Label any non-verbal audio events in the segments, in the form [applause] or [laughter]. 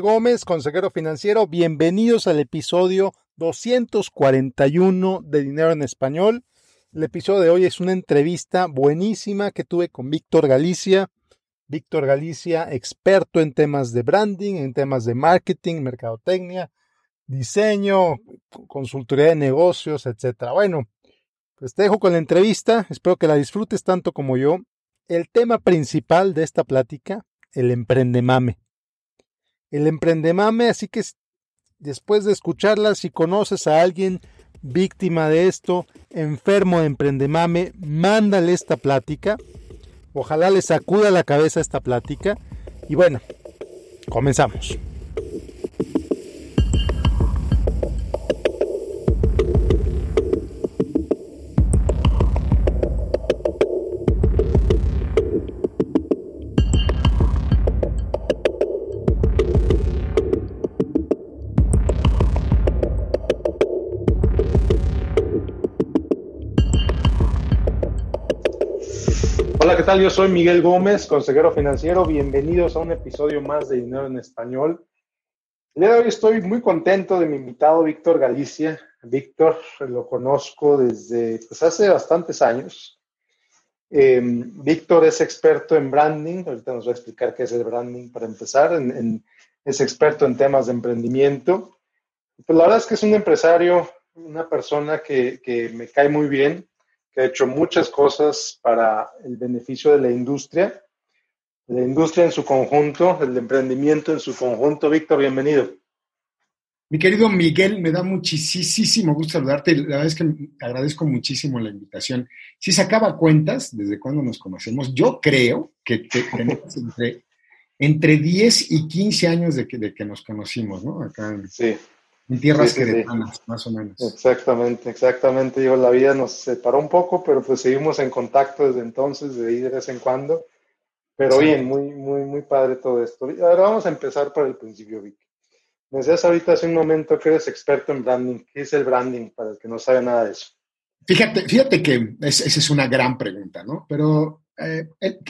Gómez, consejero financiero. Bienvenidos al episodio 241 de Dinero en Español. El episodio de hoy es una entrevista buenísima que tuve con Víctor Galicia. Víctor Galicia, experto en temas de branding, en temas de marketing, mercadotecnia, diseño, consultoría de negocios, etc. Bueno, pues te dejo con la entrevista. Espero que la disfrutes tanto como yo. El tema principal de esta plática, el emprendemame el emprendemame, así que después de escucharla, si conoces a alguien víctima de esto, enfermo de emprendemame, mándale esta plática. Ojalá le sacuda la cabeza esta plática. Y bueno, comenzamos. Tal? Yo soy Miguel Gómez, consejero financiero. Bienvenidos a un episodio más de Dinero en Español. El día de hoy estoy muy contento de mi invitado Víctor Galicia. Víctor lo conozco desde pues, hace bastantes años. Em, Víctor es experto en branding. Ahorita nos va a explicar qué es el branding para empezar. es experto en temas de emprendimiento. Pues la verdad es que es un empresario, una persona que, que me cae muy bien que ha hecho muchas cosas para el beneficio de la industria, la industria en su conjunto, el emprendimiento en su conjunto. Víctor, bienvenido. Mi querido Miguel, me da muchísimo gusto saludarte. La verdad es que agradezco muchísimo la invitación. Si sacaba cuentas, desde cuando nos conocemos, yo creo que tenemos entre, entre 10 y 15 años de que, de que nos conocimos, ¿no? Acá sí. En tierras sí, más o menos. Exactamente, exactamente. Digo, la vida nos separó un poco, pero pues seguimos en contacto desde entonces, de ahí de vez en cuando. Pero bien, muy, muy, muy padre todo esto. Ahora vamos a empezar por el principio, Vicky. Me decías ahorita hace un momento que eres experto en branding. ¿Qué es el branding para el que no sabe nada de eso? Fíjate, fíjate que esa es una gran pregunta, ¿no? Pero, eh,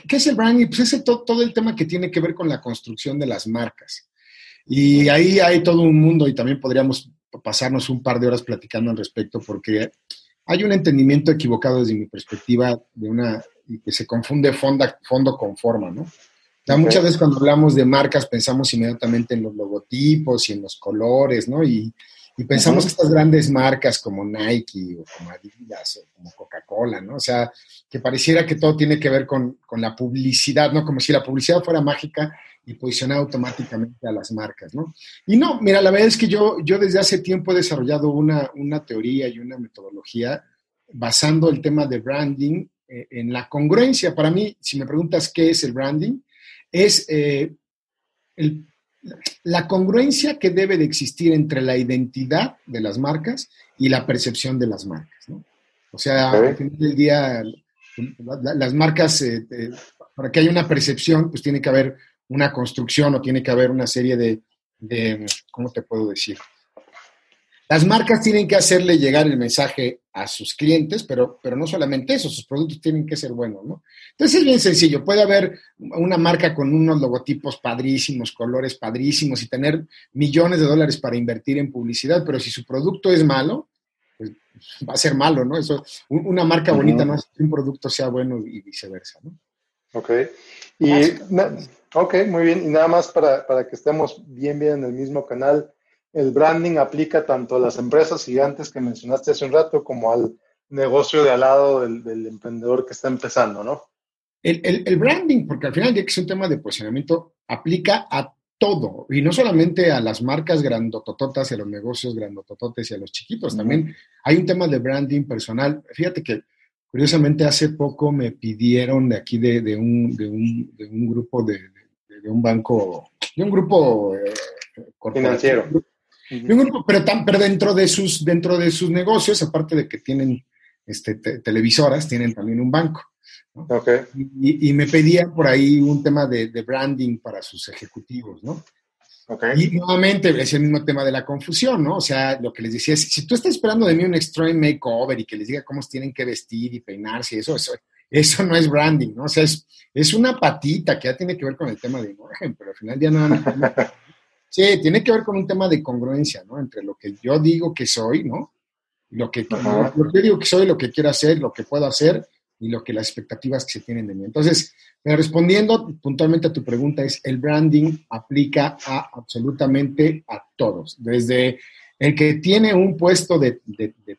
¿qué es el branding? Pues es todo, todo el tema que tiene que ver con la construcción de las marcas. Y ahí hay todo un mundo y también podríamos pasarnos un par de horas platicando al respecto porque hay un entendimiento equivocado desde mi perspectiva de una que se confunde fondo con forma, ¿no? muchas veces cuando hablamos de marcas pensamos inmediatamente en los logotipos y en los colores, ¿no? Y, pensamos estas grandes marcas como Nike o como Adidas o como Coca-Cola, ¿no? O sea, que pareciera que todo tiene que ver con, con, la publicidad, ¿no? Como si la publicidad fuera mágica y posicionar automáticamente a las marcas, ¿no? Y no, mira, la verdad es que yo, yo desde hace tiempo he desarrollado una, una teoría y una metodología basando el tema de branding eh, en la congruencia. Para mí, si me preguntas qué es el branding, es eh, la congruencia que debe de existir entre la identidad de las marcas y la percepción de las marcas, ¿no? O sea, al final del día, las marcas, eh, para que haya una percepción, pues tiene que haber una construcción o tiene que haber una serie de, ¿cómo te puedo decir? Las marcas tienen que hacerle llegar el mensaje a sus clientes, pero, pero no solamente eso, sus productos tienen que ser buenos, ¿no? Entonces es bien sencillo, puede haber una marca con unos logotipos padrísimos, colores padrísimos y tener millones de dólares para invertir en publicidad, pero si su producto es malo, pues va a ser malo, ¿no? Eso, una marca bonita no es que un producto sea bueno y viceversa, ¿no? Ok. Y, ok, muy bien. Y nada más para, que estemos bien, bien en el mismo canal, el branding aplica tanto a las empresas gigantes que mencionaste hace un rato como al negocio de al lado del, emprendedor que está empezando, ¿no? El, branding, porque al final ya que es un tema de posicionamiento, aplica a todo, y no solamente a las marcas grandotototas y a los negocios grandotototes y a los chiquitos, también hay un tema de branding personal. Fíjate que Curiosamente, hace poco me pidieron de aquí de, de, un, de, un, de un, grupo de, un banco, de un grupo eh, financiero. un grupo, pero, tan, pero dentro, de sus, dentro de sus negocios, aparte de que tienen este, televisoras, tienen también un banco. Okay. Y, y, me pedían por ahí un tema de, branding para sus ejecutivos, ¿no? Y nuevamente es el mismo tema de la confusión, ¿no? O sea, lo que les decía es, si tú estás esperando de mí un extreme makeover y que les diga cómo tienen que vestir y peinarse y eso, eso, eso no es branding, ¿no? O sea, es, es una patita que ya tiene que ver con el tema de imagen, pero al final ya no... [laughs] Sí, tiene que ver con un tema de congruencia, ¿no? Entre lo que yo digo que soy, ¿no? Lo que, lo que yo digo que soy, lo que quiero hacer, lo que puedo hacer y lo que las expectativas que se tienen de mí. Entonces, respondiendo puntualmente a tu pregunta, es el branding aplica a absolutamente a todos, desde el que tiene un puesto de,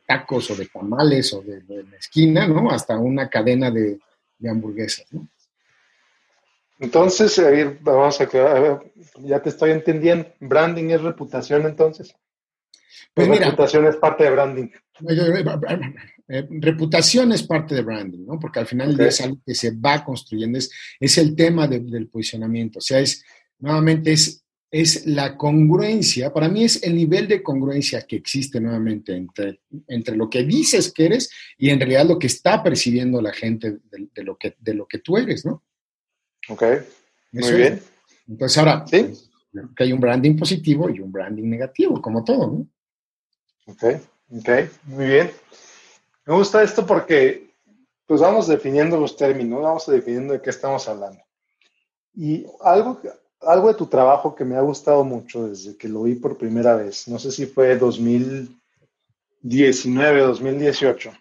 tacos o de tamales o de, la esquina, ¿no? Hasta una cadena de, hamburguesas, ¿no? Entonces, vamos a ver, ya te estoy entendiendo. ¿Branding es reputación entonces? Pues mira, reputación es parte de branding. Eh, reputación es parte de branding, ¿no? Porque al final es algo que se va construyendo, es, es el tema del posicionamiento. O sea, es, nuevamente, es, es la congruencia, para mí es el nivel de congruencia que existe nuevamente entre, entre lo que dices que eres y en realidad lo que está percibiendo la gente de, lo, que, de lo que tú eres, ¿no? Ok, muy bien. Entonces ahora, ¿Sí? que hay un branding positivo y un branding negativo, como todo, ¿no? Ok, ok, muy bien. Me gusta esto porque pues vamos definiendo los términos, vamos definiendo de qué estamos hablando. Y algo, algo de tu trabajo que me ha gustado mucho desde que lo vi por primera vez, no sé si fue 2019, 2018,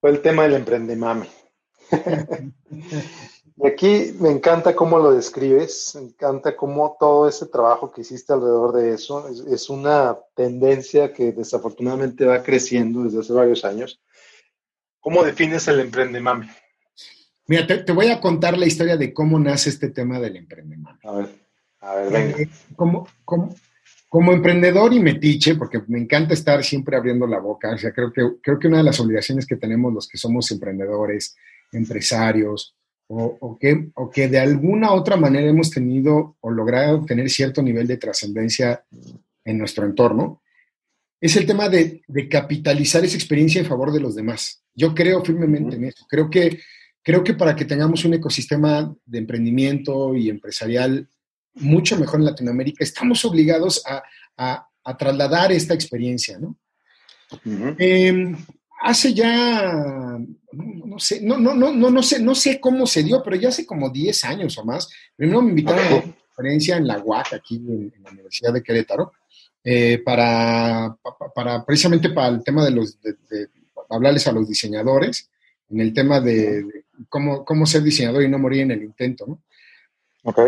fue el tema del emprendemame. [laughs] Y aquí me encanta cómo lo describes, me encanta cómo todo ese trabajo que hiciste alrededor de eso es, una tendencia que desafortunadamente va creciendo desde hace varios años. ¿Cómo defines el emprendemame? Mira, te, voy a contar la historia de cómo nace este tema del emprendemame. A ver, a ver, venga. Eh, como, como, emprendedor y metiche, porque me encanta estar siempre abriendo la boca, o sea, creo que, creo que una de las obligaciones que tenemos los que somos emprendedores, empresarios, o, que, o que de alguna otra manera hemos tenido o logrado tener cierto nivel de trascendencia en nuestro entorno, es el tema de, capitalizar esa experiencia en favor de los demás. Yo creo firmemente en eso. Creo que, creo que para que tengamos un ecosistema de emprendimiento y empresarial mucho mejor en Latinoamérica, estamos obligados a, trasladar esta experiencia, ¿no? Hace ya, no, sé, no, no, no, no, no, sé, no sé cómo se dio, pero ya hace como 10 años o más. Primero me invitaron a una conferencia en la UAC, aquí en, la Universidad de Querétaro, eh, para, para, precisamente para el tema de los, de, hablarles a los diseñadores, en el tema de, cómo, cómo, ser diseñador y no morir en el intento, ¿no? Ok.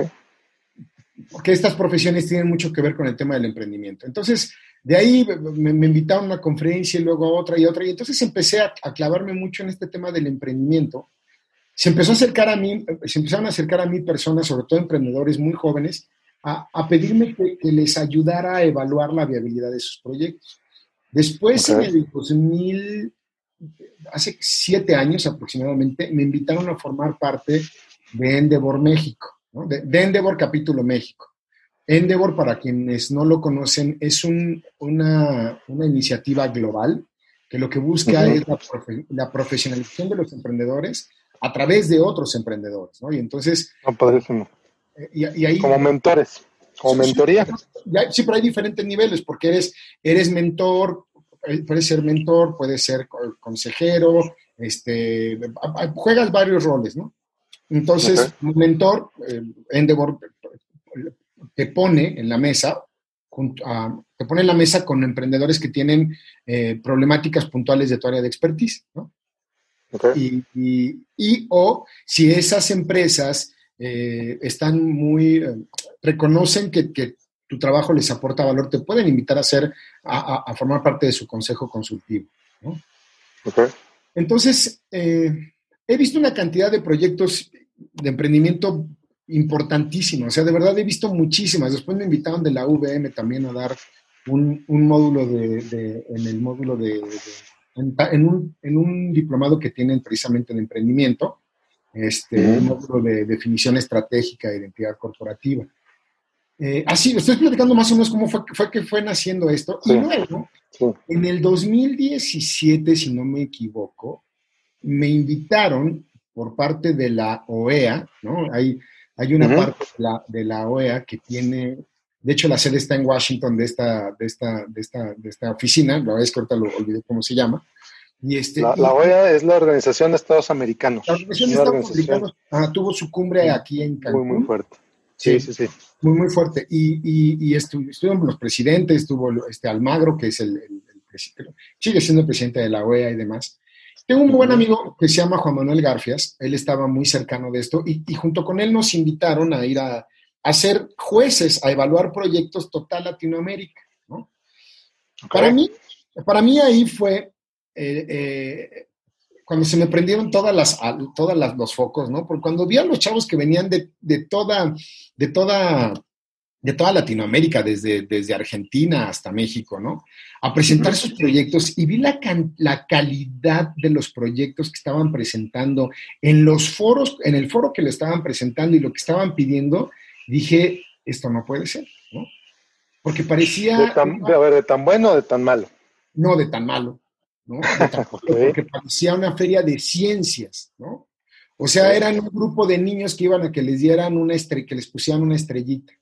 Porque estas profesiones tienen mucho que ver con el tema del emprendimiento. Entonces, de ahí me, invitaron a una conferencia y luego a otra y otra, y entonces empecé a, clavarme mucho en este tema del emprendimiento. Se empezó a acercar a mí, se empezaron a acercar a mí personas, sobre todo emprendedores muy jóvenes, a, pedirme que, les ayudara a evaluar la viabilidad de sus proyectos. Después, en el 2000, hace siete años aproximadamente, me invitaron a formar parte de Endeavor México, de, de Endeavor Capítulo México. Endeavor, para quienes no lo conocen, es una, iniciativa global que lo que busca es la, profesionalización de los emprendedores a través de otros emprendedores, ¿no? Y entonces... Eh, y, ahí, como mentores, como mentoría. Sí, pero hay diferentes niveles, porque eres, eres mentor, eh, puedes ser mentor, puedes ser consejero, este, juegas varios roles, ¿no? Entonces, un mentor, eh, Endeavor te pone en la mesa, te pone en la mesa con emprendedores que tienen eh, problemáticas puntuales de tu área de expertise, ¿no? Y, o si esas empresas eh, están muy, eh, reconocen que, tu trabajo les aporta valor, te pueden invitar a ser, a, formar parte de su consejo consultivo. ¿no? Entonces, he visto una cantidad de proyectos de emprendimiento importantísima. O sea, de verdad he visto muchísimas. Después me invitaron de la VM también a dar un, módulo de, en el módulo de, en, un, diplomado que tienen precisamente de emprendimiento, este, un módulo de definición estratégica de identidad corporativa. Eh, así, estoy platicando más o menos cómo fue, fue que fue naciendo esto. Y luego, en el 2017, si no me equivoco, me invitaron por parte de la OEA, ¿no? Hay, hay una parte de la, OEA que tiene, de hecho la sede está en Washington de esta, de esta, de esta, de esta oficina, la verdad es que ahorita lo olvidé cómo se llama. Y este, la, OEA es la Organización de Estados Americanos. La Organización de Estados Americanos tuvo su cumbre aquí en Cancún. Muy, muy fuerte. Sí, sí, sí. Muy, muy fuerte. Y, y, estuvieron los presidentes, estuvo este Almagro, que es el, presidente, sigue siendo el presidente de la OEA y demás. Tengo un buen amigo que se llama Juan Manuel Garfias, él estaba muy cercano de esto y, junto con él nos invitaron a ir a, a, ser jueces, a evaluar proyectos total Latinoamérica. ¿no? Para, mí, para mí ahí fue eh, eh, cuando se me prendieron todas las, todas las, los focos, ¿no? Porque cuando vi a los chavos que venían de, de toda, de toda, de toda Latinoamérica, desde, desde Argentina hasta México, ¿no? A presentar sus proyectos y vi la, la calidad de los proyectos que estaban presentando en los foros, en el foro que lo estaban presentando y lo que estaban pidiendo, dije, esto no puede ser, ¿no? Porque parecía... De tan, a ver, ¿de tan bueno o de tan malo? No, de tan malo. ¿no? [laughs] Porque parecía una feria de ciencias, ¿no? O sea, eran un grupo de niños que iban a que les dieran una estrella, que les pusieran una estrellita.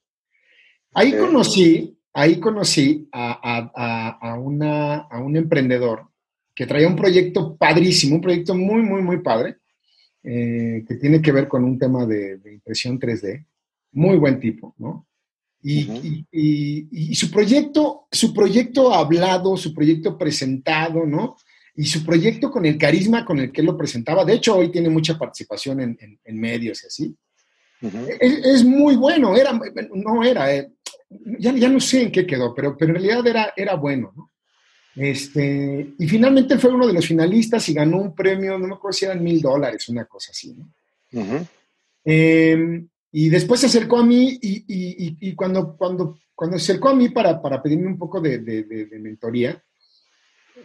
Ahí conocí, ahí conocí a, una, a un emprendedor que traía un proyecto padrísimo, un proyecto muy, muy, muy padre, eh, que tiene que ver con un tema de, impresión 3D. Muy buen tipo, ¿no? Y, su proyecto, su proyecto hablado, su proyecto presentado, ¿no? Y su proyecto con el carisma con el que lo presentaba, de hecho hoy tiene mucha participación en, medios y así. es, muy bueno, era, no era, eh, ya, ya, no sé en qué quedó, pero, pero en realidad era, era bueno, ¿no? Este, y finalmente fue uno de los finalistas y ganó un premio, no me acuerdo si eran mil dólares, una cosa así, ¿no? Y después se acercó a mí y, cuando, cuando, cuando se acercó a mí para, pedirme un poco de, mentoría,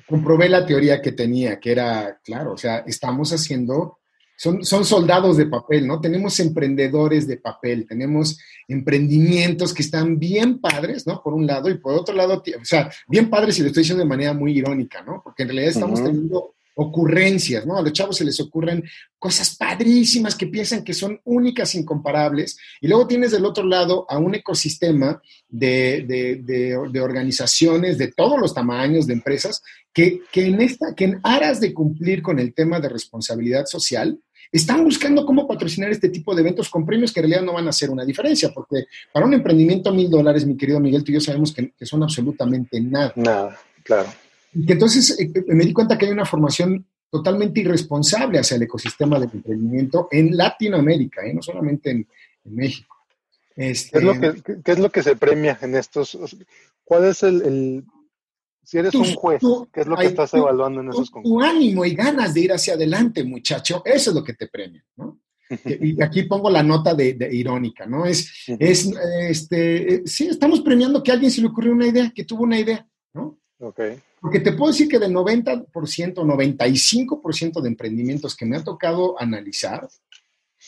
comprobé la teoría que tenía, que era, claro, o sea, estamos haciendo, son, son soldados de papel, ¿no? Tenemos emprendedores de papel, tenemos emprendimientos que están bien padres, ¿no? Por un lado, y por otro lado, o sea, bien padres y lo estoy diciendo de manera muy irónica, ¿no? Porque en realidad estamos teniendo ocurrencias, ¿no? A los chavos se les ocurren cosas padrísimas que piensan que son únicas, incomparables, y luego tienes del otro lado a un ecosistema de, organizaciones de todos los tamaños, de empresas, que, en esta, que en aras de cumplir con el tema de responsabilidad social, están buscando cómo patrocinar este tipo de eventos con premios que en realidad no van a hacer una diferencia, porque para un emprendimiento mil dólares, mi querido Miguel, tú y yo sabemos que, que son absolutamente nada. Nada, claro. Y que entonces eh, eh, me di cuenta que hay una formación totalmente irresponsable hacia el ecosistema del emprendimiento en Latinoamérica, ¿eh? no solamente en, México. Este, ¿Qué, es lo que, ¿Qué, es lo que, se premia en estos? ¿Cuál es el, si eres un juez, ¿qué es lo que estás evaluando en esos concursos? Tu ánimo y ganas de ir hacia adelante, muchacho, eso es lo que te premia, ¿no? y aquí pongo la nota de, irónica, ¿no? Es, es este, sí, estamos premiando que a alguien se le ocurrió una idea, que tuvo una idea, ¿no? Okay. Porque te puedo decir que del 90%, 95% de emprendimientos que me ha tocado analizar,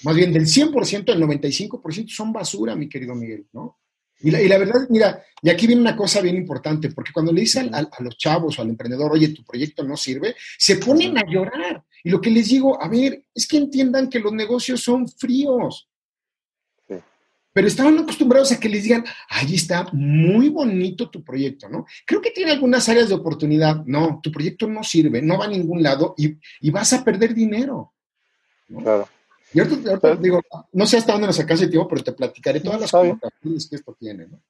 más bien del 100%, el 95% son basura, mi querido Miguel, ¿no? Y la, verdad, mira, y aquí viene una cosa bien importante, porque cuando le dicen a, los chavos o al emprendedor, oye, tu proyecto no sirve, se ponen a llorar. Y lo que les digo, a ver, es que entiendan que los negocios son fríos pero estaban acostumbrados a que les digan, ahí está, muy bonito tu proyecto, ¿no? Creo que tiene algunas áreas de oportunidad. No, tu proyecto no sirve, no va a ningún lado y, vas a perder dinero. Claro. Y ahorita, digo, no sé hasta dónde nos sacaste el tiempo, pero te platicaré todas las cosas que esto tiene, ¿no?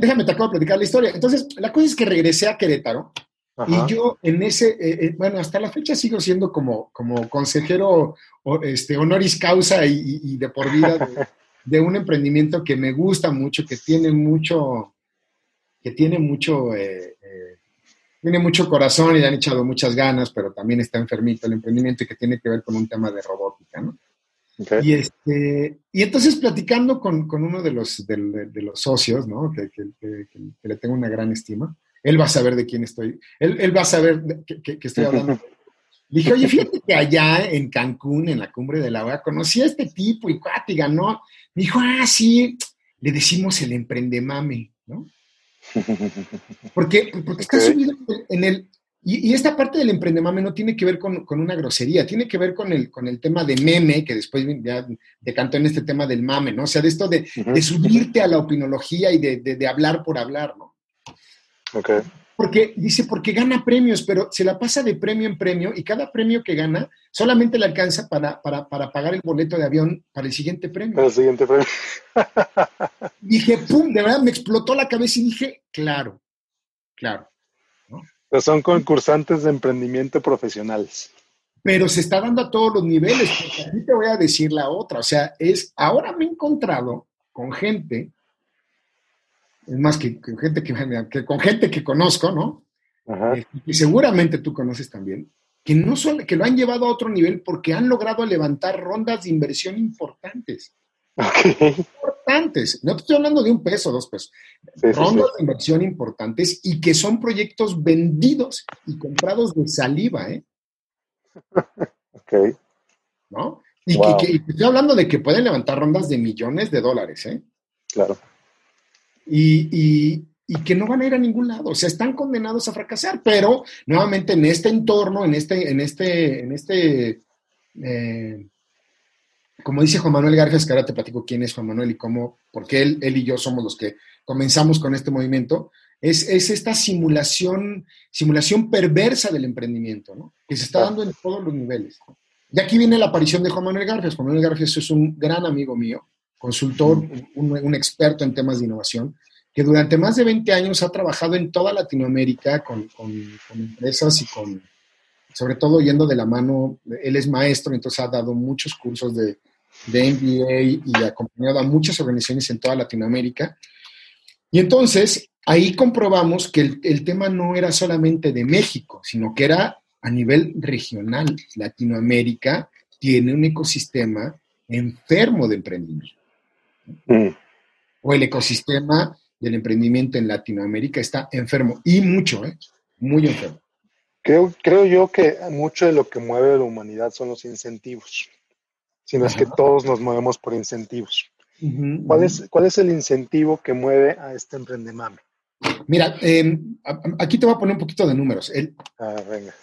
Déjame, te acabo de platicar la historia. Entonces, la cosa es que regresé a Querétaro y yo en ese, eh, eh, bueno, hasta la fecha sigo siendo como, como consejero este, honoris causa y, de por vida de, [laughs] de un emprendimiento que me gusta mucho, que tiene mucho, que tiene mucho, eh, tiene mucho corazón y le han echado muchas ganas, pero también está enfermito el emprendimiento y que tiene que ver con un tema de robótica, ¿no? Y, este, y entonces platicando con, uno de los, de, los socios, ¿no? Que, le tengo una gran estima, él va a saber de quién estoy, él, va a saber que, estoy hablando. [laughs] dije, oye, fíjate que allá en Cancún, en la cumbre de la OEA, conocí a este tipo y cuate, ganó me dijo, ah, sí, le decimos el emprendemame, ¿no? Porque, porque está subido en el... Y, esta parte del emprendemame no tiene que ver con, una grosería, tiene que ver con el, con el tema de meme, que después ya decantó en este tema del mame, ¿no? O sea, de esto de, subirte a la opinología y de, hablar por hablar, ¿no? Ok. Porque, dice, porque gana premios, pero se la pasa de premio en premio y cada premio que gana solamente le alcanza para, para, para pagar el boleto de avión para el siguiente premio. Para el siguiente premio. [laughs] dije, pum, de verdad me explotó la cabeza y dije, claro, claro. Pero son concursantes de emprendimiento profesionales. Pero se está dando a todos los niveles, porque aquí te voy a decir la otra. O sea, es, ahora me he encontrado con gente es más que, gente [laughs] que, con gente que conozco, ¿no? Ajá. y seguramente tú conoces también, que no son, que lo han llevado a otro nivel porque han logrado levantar rondas de inversión importantes. Importantes. No te estoy hablando de un peso, dos pesos. rondas de inversión importantes y que son proyectos vendidos y comprados de saliva, ¿eh? Ok. ¿No? Y que, estoy hablando de que pueden levantar rondas de millones de dólares, ¿eh? Claro y, que no van a ir a ningún lado. O sea, están condenados a fracasar, pero nuevamente en este entorno, en este, en este, en este, eh, como dice Juan Manuel Garfias, que ahora te platico quién es Juan Manuel y cómo, porque él, él y yo somos los que comenzamos con este movimiento, es, esta simulación, simulación perversa del emprendimiento, ¿no? Que se está dando en todos los niveles. Y aquí viene la aparición de Juan Manuel Garfias. Juan Manuel Garfias es un gran amigo mío, consultor, un, experto en temas de innovación, que durante más de 20 años ha trabajado en toda Latinoamérica con, empresas y con, sobre todo yendo de la mano, él es maestro, entonces ha dado muchos cursos de, de MBA y acompañado a muchas organizaciones en toda Latinoamérica. Y entonces ahí comprobamos que el, el tema no era solamente de México, sino que era a nivel regional. Latinoamérica tiene un ecosistema enfermo de emprendimiento. Mm. O el ecosistema del emprendimiento en Latinoamérica está enfermo y mucho, ¿eh? muy enfermo. Creo, creo yo que mucho de lo que mueve a la humanidad son los incentivos, sino es que todos nos movemos por incentivos. ¿Cuál, es, ¿Cuál es el incentivo que mueve a este emprendemame? Mira, em, aquí te voy a poner un poquito de números. El, ah, venga.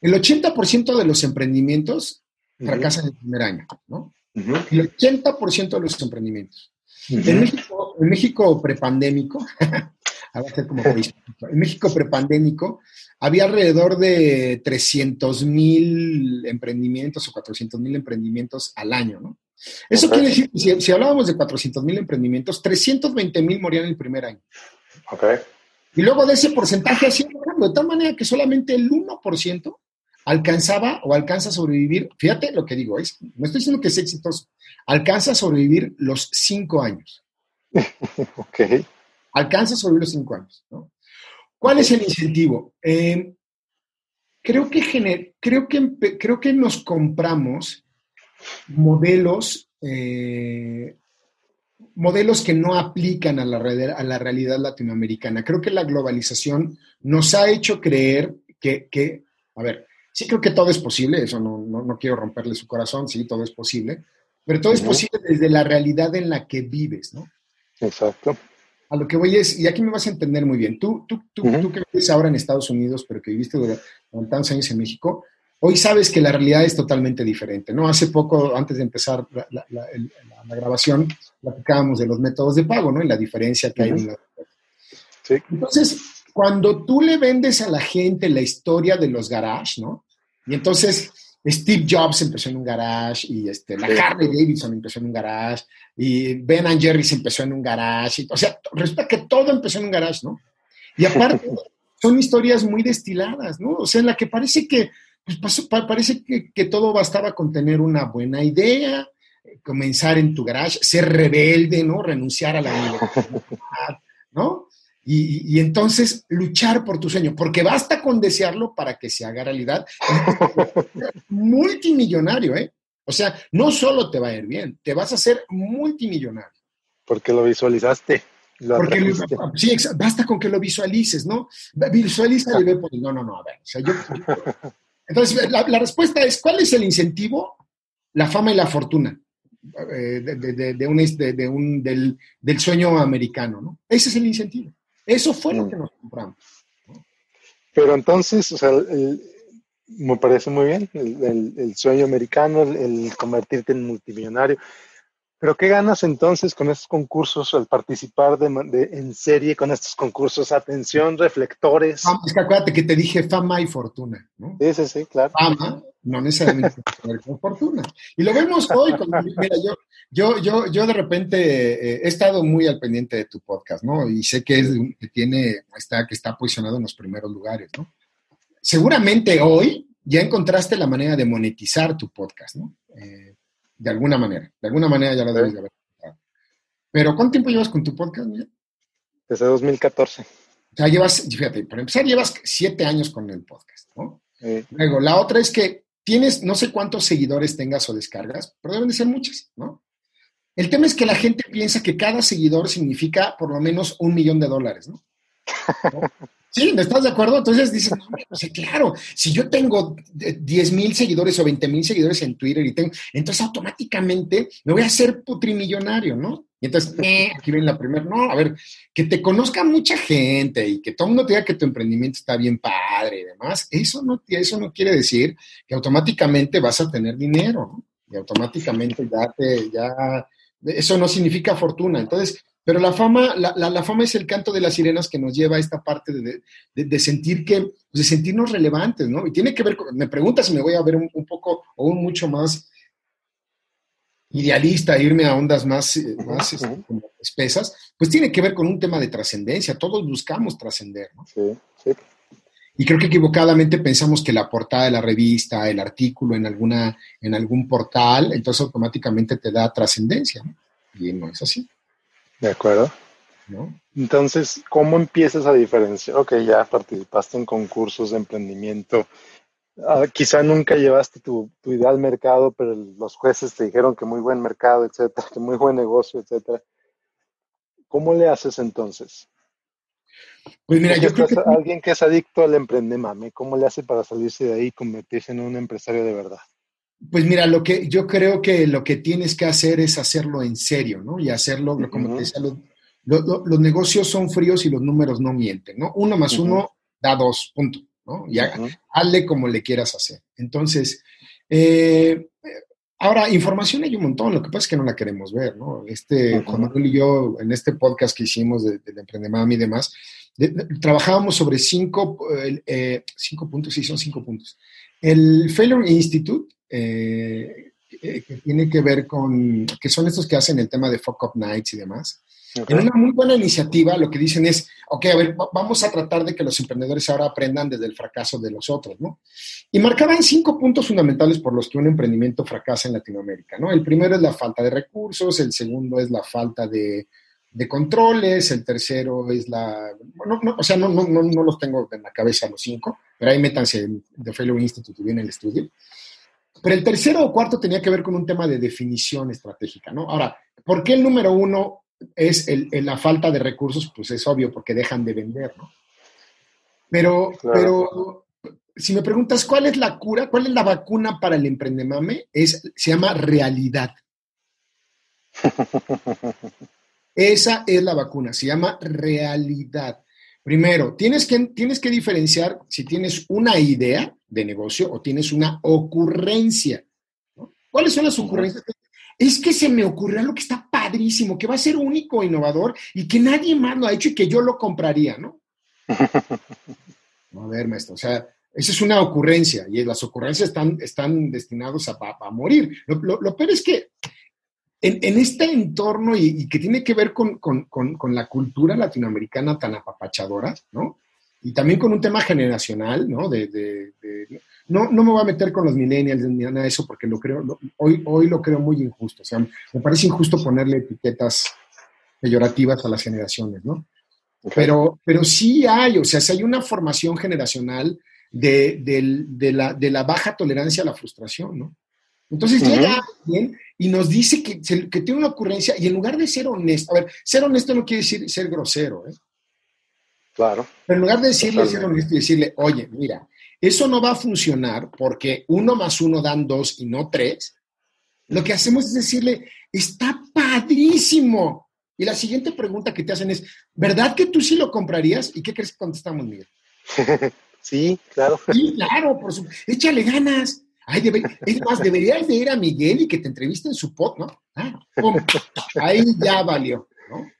el 80% de los emprendimientos fracasan en el primer año, ¿no? El 80% de los emprendimientos. En México, en México prepandémico, [laughs] [laughs] en México prepandémico había alrededor de 300 mil emprendimientos o 400 mil emprendimientos al año, ¿no? Eso quiere decir que si, hablábamos de 400 mil emprendimientos, 320 mil morían el primer año. Okay. Y luego de ese porcentaje así de tal manera que solamente el 1% alcanzaba o alcanza a sobrevivir, fíjate lo que digo, es, no estoy diciendo que es exitoso, alcanza a sobrevivir los cinco años. [laughs] ok. Alcanza a sobrevivir los cinco años. ¿no? ¿Cuál es el incentivo? Eh, creo, que creo, que, creo que nos compramos modelos, eh, modelos que no aplican a la, a la realidad latinoamericana. Creo que la globalización nos ha hecho creer que, que a ver, Sí creo que todo es posible, eso no, no, quiero romperle su corazón, sí, todo es posible, pero todo es posible desde la realidad en la que vives, ¿no? Exacto. A lo que voy es, y aquí me vas a entender muy bien, tú, tú, tú, tú que vives ahora en Estados Unidos, pero que viviste durante tantos años en México, hoy sabes que la realidad es totalmente diferente, ¿no? Hace poco, antes de empezar la, la, la, grabación, platicábamos de los métodos de pago, ¿no? Y la diferencia que hay en la... Sí. Entonces, cuando tú le vendes a la gente la historia de los garage, ¿no? Y entonces Steve Jobs empezó en un garage y este, la Harley Davidson empezó en un garage y Ben and Jerry's empezó en un garage. o sea, resulta que todo empezó en un garage, ¿no? Y aparte [laughs] son historias muy destiladas, ¿no? O sea, en la que parece que, pues, parece que, que, todo bastaba con tener una buena idea, comenzar en tu garage, ser rebelde, ¿no? Renunciar a la [laughs] universidad, ¿no? Y, entonces luchar por tu sueño, porque basta con desearlo para que se haga realidad. [laughs] multimillonario, ¿eh? O sea, no solo te va a ir bien, te vas a hacer multimillonario. Porque lo visualizaste. porque sí, basta con que lo visualices, ¿no? Visualiza y ve, pues, no, no, no, a ver. O sea, yo, [laughs] entonces, la, respuesta es, ¿cuál es el incentivo? La fama y la fortuna. Eh, de, de, un, de, un, del, del sueño americano, ¿no? Ese es el incentivo. Eso fue lo mm. que nos compramos. Pero entonces, o sea, me parece muy bien el, sueño americano, el, convertirte en multimillonario. Pero ¿qué ganas entonces con estos concursos al participar de, en serie con estos concursos? Atención, reflectores. es que acuérdate que te dije fama y fortuna, ¿no? Sí, sí, sí, claro. Fama, no necesariamente [laughs] con fortuna. Y lo vemos hoy. mira, yo, yo, yo, yo de repente eh, he estado muy al pendiente de tu podcast, ¿no? Y sé que, es, que tiene, está, que está posicionado en los primeros lugares, ¿no? Seguramente hoy ya encontraste la manera de monetizar tu podcast, ¿no? Eh, de alguna manera. De alguna manera ya lo debes de haber Pero ¿cuánto tiempo llevas con tu podcast, Desde 2014. O sea, llevas, fíjate, para empezar, llevas siete años con el podcast, ¿no? Luego, la otra es que tienes, no sé cuántos seguidores tengas o descargas, pero deben de ser muchas, ¿no? El tema es que la gente piensa que cada seguidor significa por lo menos un millón de dólares, ¿no? [laughs] Sí, ¿me estás de acuerdo? Entonces dices, no, pues, claro, si yo tengo 10 mil seguidores o 20 mil seguidores en Twitter y tengo, entonces automáticamente me voy a hacer putrimillonario, ¿no? Y entonces, eh, [laughs] aquí viene la primera, no, a ver, que te conozca mucha gente y que todo el mundo te diga que tu emprendimiento está bien padre y demás, eso no, eso no quiere decir que automáticamente vas a tener dinero, ¿no? Y automáticamente ya te, ya, eso no significa fortuna. Entonces, pero la fama, la, la, fama es el canto de las sirenas que nos lleva a esta parte de, de, sentir que, de sentirnos relevantes, ¿no? Y tiene que ver, con, me preguntas si me voy a ver un, poco o un mucho más idealista, irme a ondas más, eh, más este, espesas, pues tiene que ver con un tema de trascendencia. Todos buscamos trascender, ¿no? Sí, sí. Y creo que equivocadamente pensamos que la portada de la revista, el artículo en, alguna, en algún portal, entonces automáticamente te da trascendencia, ¿no? Y no es así. De acuerdo. ¿No? Entonces, ¿cómo empiezas a diferenciar? Ok, ya participaste en concursos de emprendimiento. Ah, quizá nunca llevaste tu, tu, idea al mercado, pero los jueces te dijeron que muy buen mercado, etcétera, que muy buen negocio, etcétera. ¿Cómo le haces entonces? Pues mira, yo creo que... Alguien que es adicto al emprendemame, ¿cómo le hace para salirse de ahí y convertirse en un empresario de verdad? Pues mira, lo que yo creo que lo que tienes que hacer es hacerlo en serio, ¿no? Y hacerlo, como te decía, los, negocios son fríos y los números no mienten, ¿no? Uno más uno da dos, punto, ¿no? Y hazle como le quieras hacer. Entonces, eh, ahora, información hay un montón, lo que pasa es que no la queremos ver, ¿no? Este, Juan Manuel y yo, en este podcast que hicimos de, de Emprendemami y demás, trabajábamos sobre cinco, eh, cinco puntos, sí, son cinco puntos. El Failure Institute, eh, que tiene que ver con, que son estos que hacen el tema de Fuck Up Nights y demás. En una muy buena iniciativa lo que dicen es, ok, a ver, vamos a tratar de que los emprendedores ahora aprendan desde el fracaso de los otros, ¿no? Y marcaban cinco puntos fundamentales por los que un emprendimiento fracasa en Latinoamérica, ¿no? El primero es la falta de recursos, el segundo es la falta de, de controles, el tercero es la, bueno, no, o sea, no, no, no, los tengo en la cabeza los cinco, pero ahí métanse de Fellow Institute y viene el estudio. Pero el tercero o cuarto tenía que ver con un tema de definición estratégica, ¿no? Ahora, ¿por qué el número uno es el, la falta de recursos? Pues es obvio, porque dejan de vender, ¿no? Pero, pero si me preguntas cuál es la cura, cuál es la vacuna para el emprendemame, es, se llama realidad. [laughs] Esa es la vacuna, se llama realidad. Primero, tienes que, tienes que diferenciar si tienes una idea de negocio o tienes una ocurrencia. ¿Cuáles son las ocurrencias? Es que se me ocurrió algo que está padrísimo, que va a ser único, innovador y que nadie más lo ha hecho y que yo lo compraría, ¿no? [laughs] a ver, maestro, o sea, esa es una ocurrencia y las ocurrencias están, están destinadas a, a, morir. Lo, lo, peor es que en, este entorno y, que tiene que ver con, la cultura latinoamericana tan apapachadora, ¿no? Y también con un tema generacional, ¿no? De, no, no me voy a meter con los millennials ni nada de eso porque lo creo, hoy, hoy lo creo muy injusto. O sea, me parece injusto ponerle etiquetas peyorativas a las generaciones, ¿no? Pero, pero sí hay, o sea, sí hay una formación generacional de, la, de la baja tolerancia a la frustración, ¿no? Entonces llega alguien y nos dice que, que, tiene una ocurrencia y en lugar de ser honesto, a ver, ser honesto no quiere decir ser grosero, ¿eh? Claro. Pero en lugar de decirle ser honesto y decirle, oye, mira, eso no va a funcionar porque uno más uno dan dos y no tres, lo que hacemos es decirle, está padrísimo. Y la siguiente pregunta que te hacen es, ¿verdad que tú sí lo comprarías? ¿Y qué crees que contestamos, Miguel? [laughs] sí, claro. Sí, claro, por supuesto. Échale ganas Ay, es más, deberías de ir a Miguel y que te entreviste en su pod, ¿no? Ah, Ahí ya valió, ¿no?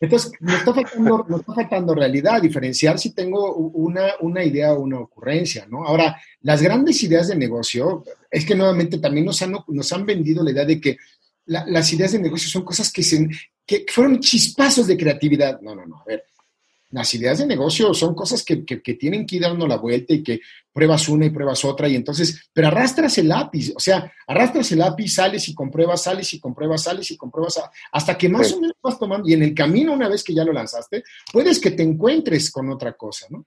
Entonces, me está faltando, está faltando realidad, diferenciar si tengo una, una idea o una ocurrencia, ¿no? Ahora, las grandes ideas de negocio, es que nuevamente también nos han, nos han vendido la idea de que las ideas de negocio son cosas que, se, que fueron chispazos de creatividad. No, no, no, a ver, las ideas de negocio son cosas que, tienen que ir dando la vuelta y que pruebas una y pruebas otra y entonces, pero arrastras el lápiz, o sea, arrastras el lápiz, sales y compruebas, sales y compruebas, sales y compruebas, hasta que más o menos vas tomando y en el camino, una vez que ya lo lanzaste, puedes que te encuentres con otra cosa, ¿no?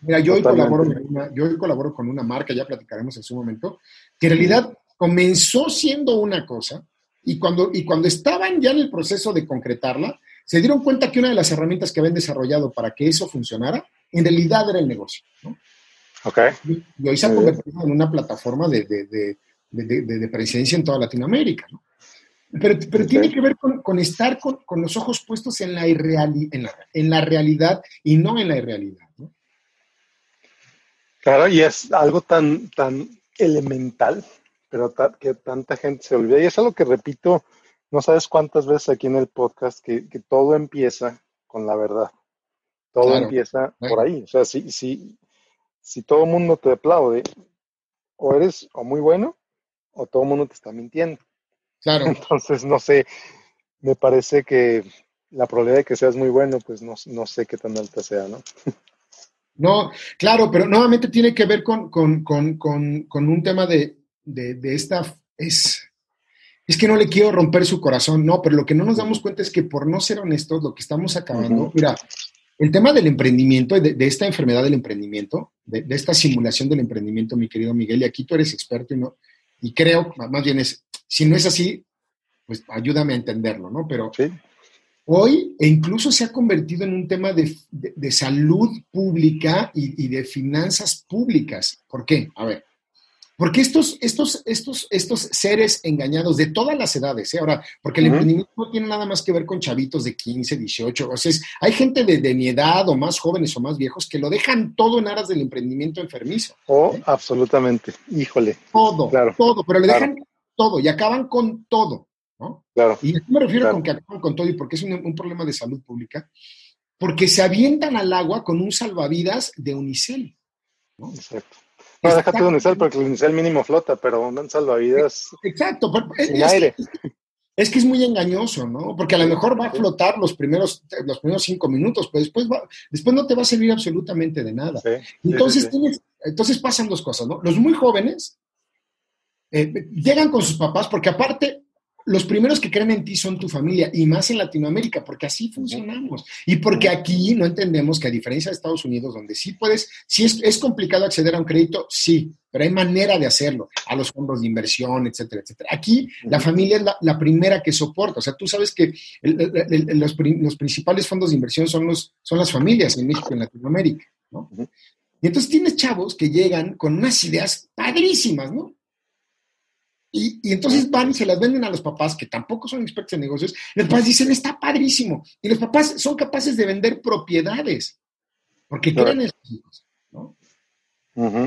Mira, yo hoy, colaboro una, yo hoy colaboro con una marca, ya platicaremos en su momento, que en realidad comenzó siendo una cosa y cuando, y cuando estaban ya en el proceso de concretarla, se dieron cuenta que una de las herramientas que habían desarrollado para que eso funcionara, en realidad era el negocio. ¿no? Y, hoy se ha convertido en una plataforma de, de, de, presencia en toda Latinoamérica. ¿no? Pero, pero tiene que ver con, con estar con, con, los ojos puestos en la, irreali en, la, en la realidad y no en la irrealidad. ¿no? Claro, y es algo tan, tan elemental, pero que tanta gente se olvida. Y es algo que repito no sabes cuántas veces aquí en el podcast que, todo empieza con la verdad. Todo empieza por ahí. O sea, si, si, si todo el mundo te aplaude, o eres o muy bueno, o todo el mundo te está mintiendo. Claro. [laughs] Entonces, no sé, me parece que la probabilidad de que seas muy bueno, pues no, sé qué tan alta sea, ¿no? No, claro, pero nuevamente tiene que ver con, un tema de, de, de esta, es, es que no le quiero romper su corazón, no, pero lo que no nos damos cuenta es que por no ser honestos, lo que estamos acabando, mira, el tema del emprendimiento, de, de esta enfermedad del emprendimiento, de, esta simulación del emprendimiento, mi querido Miguel, y aquí tú eres experto y, no, y creo, más bien es, si no es así, pues ayúdame a entenderlo, ¿no? Pero hoy e incluso se ha convertido en un tema de, salud pública y, y de finanzas públicas. ¿Por qué? A ver, porque estos, estos, estos, estos seres engañados de todas las edades, ¿eh? ahora, porque el emprendimiento no tiene nada más que ver con chavitos de 15, 18, o sea, hay gente de, mi edad o más jóvenes o más viejos que lo dejan todo en aras del emprendimiento enfermizo. Oh, absolutamente, híjole. Todo, claro, todo, pero le dejan todo y acaban con todo, ¿no? Claro. Y me refiero con que acaban con todo y porque es un, un problema de salud pública, porque se avientan al agua con un salvavidas de unicel. ¿no? Exacto. No, déjate de unicel porque el unicel mínimo flota, pero un salvavidas. Exacto, es, aire. Es que es muy engañoso, ¿no? Porque a lo mejor va a flotar los primeros, los primeros cinco minutos, pero después, después no te va a servir absolutamente de nada. entonces, entonces pasan dos cosas, ¿no? Los muy jóvenes eh, llegan con sus papás, porque aparte los primeros que creen en ti son tu familia y más en Latinoamérica, porque así funcionamos. Y porque aquí no entendemos que a diferencia de Estados Unidos, donde sí puedes, sí es, complicado acceder a un crédito, sí, pero hay manera de hacerlo, a los fondos de inversión, etcétera, etcétera. Aquí la familia es la, primera que soporta. O sea, tú sabes que los, principales fondos de inversión son, los, son las familias en México y en Latinoamérica, ¿no? Y entonces tienes chavos que llegan con unas ideas padrísimas, ¿no? Y, entonces van y se las venden a los papás, que tampoco son expertos en negocios. Los papás dicen, está padrísimo. Y los papás son capaces de vender propiedades, porque quieren esos hijos. ¿no?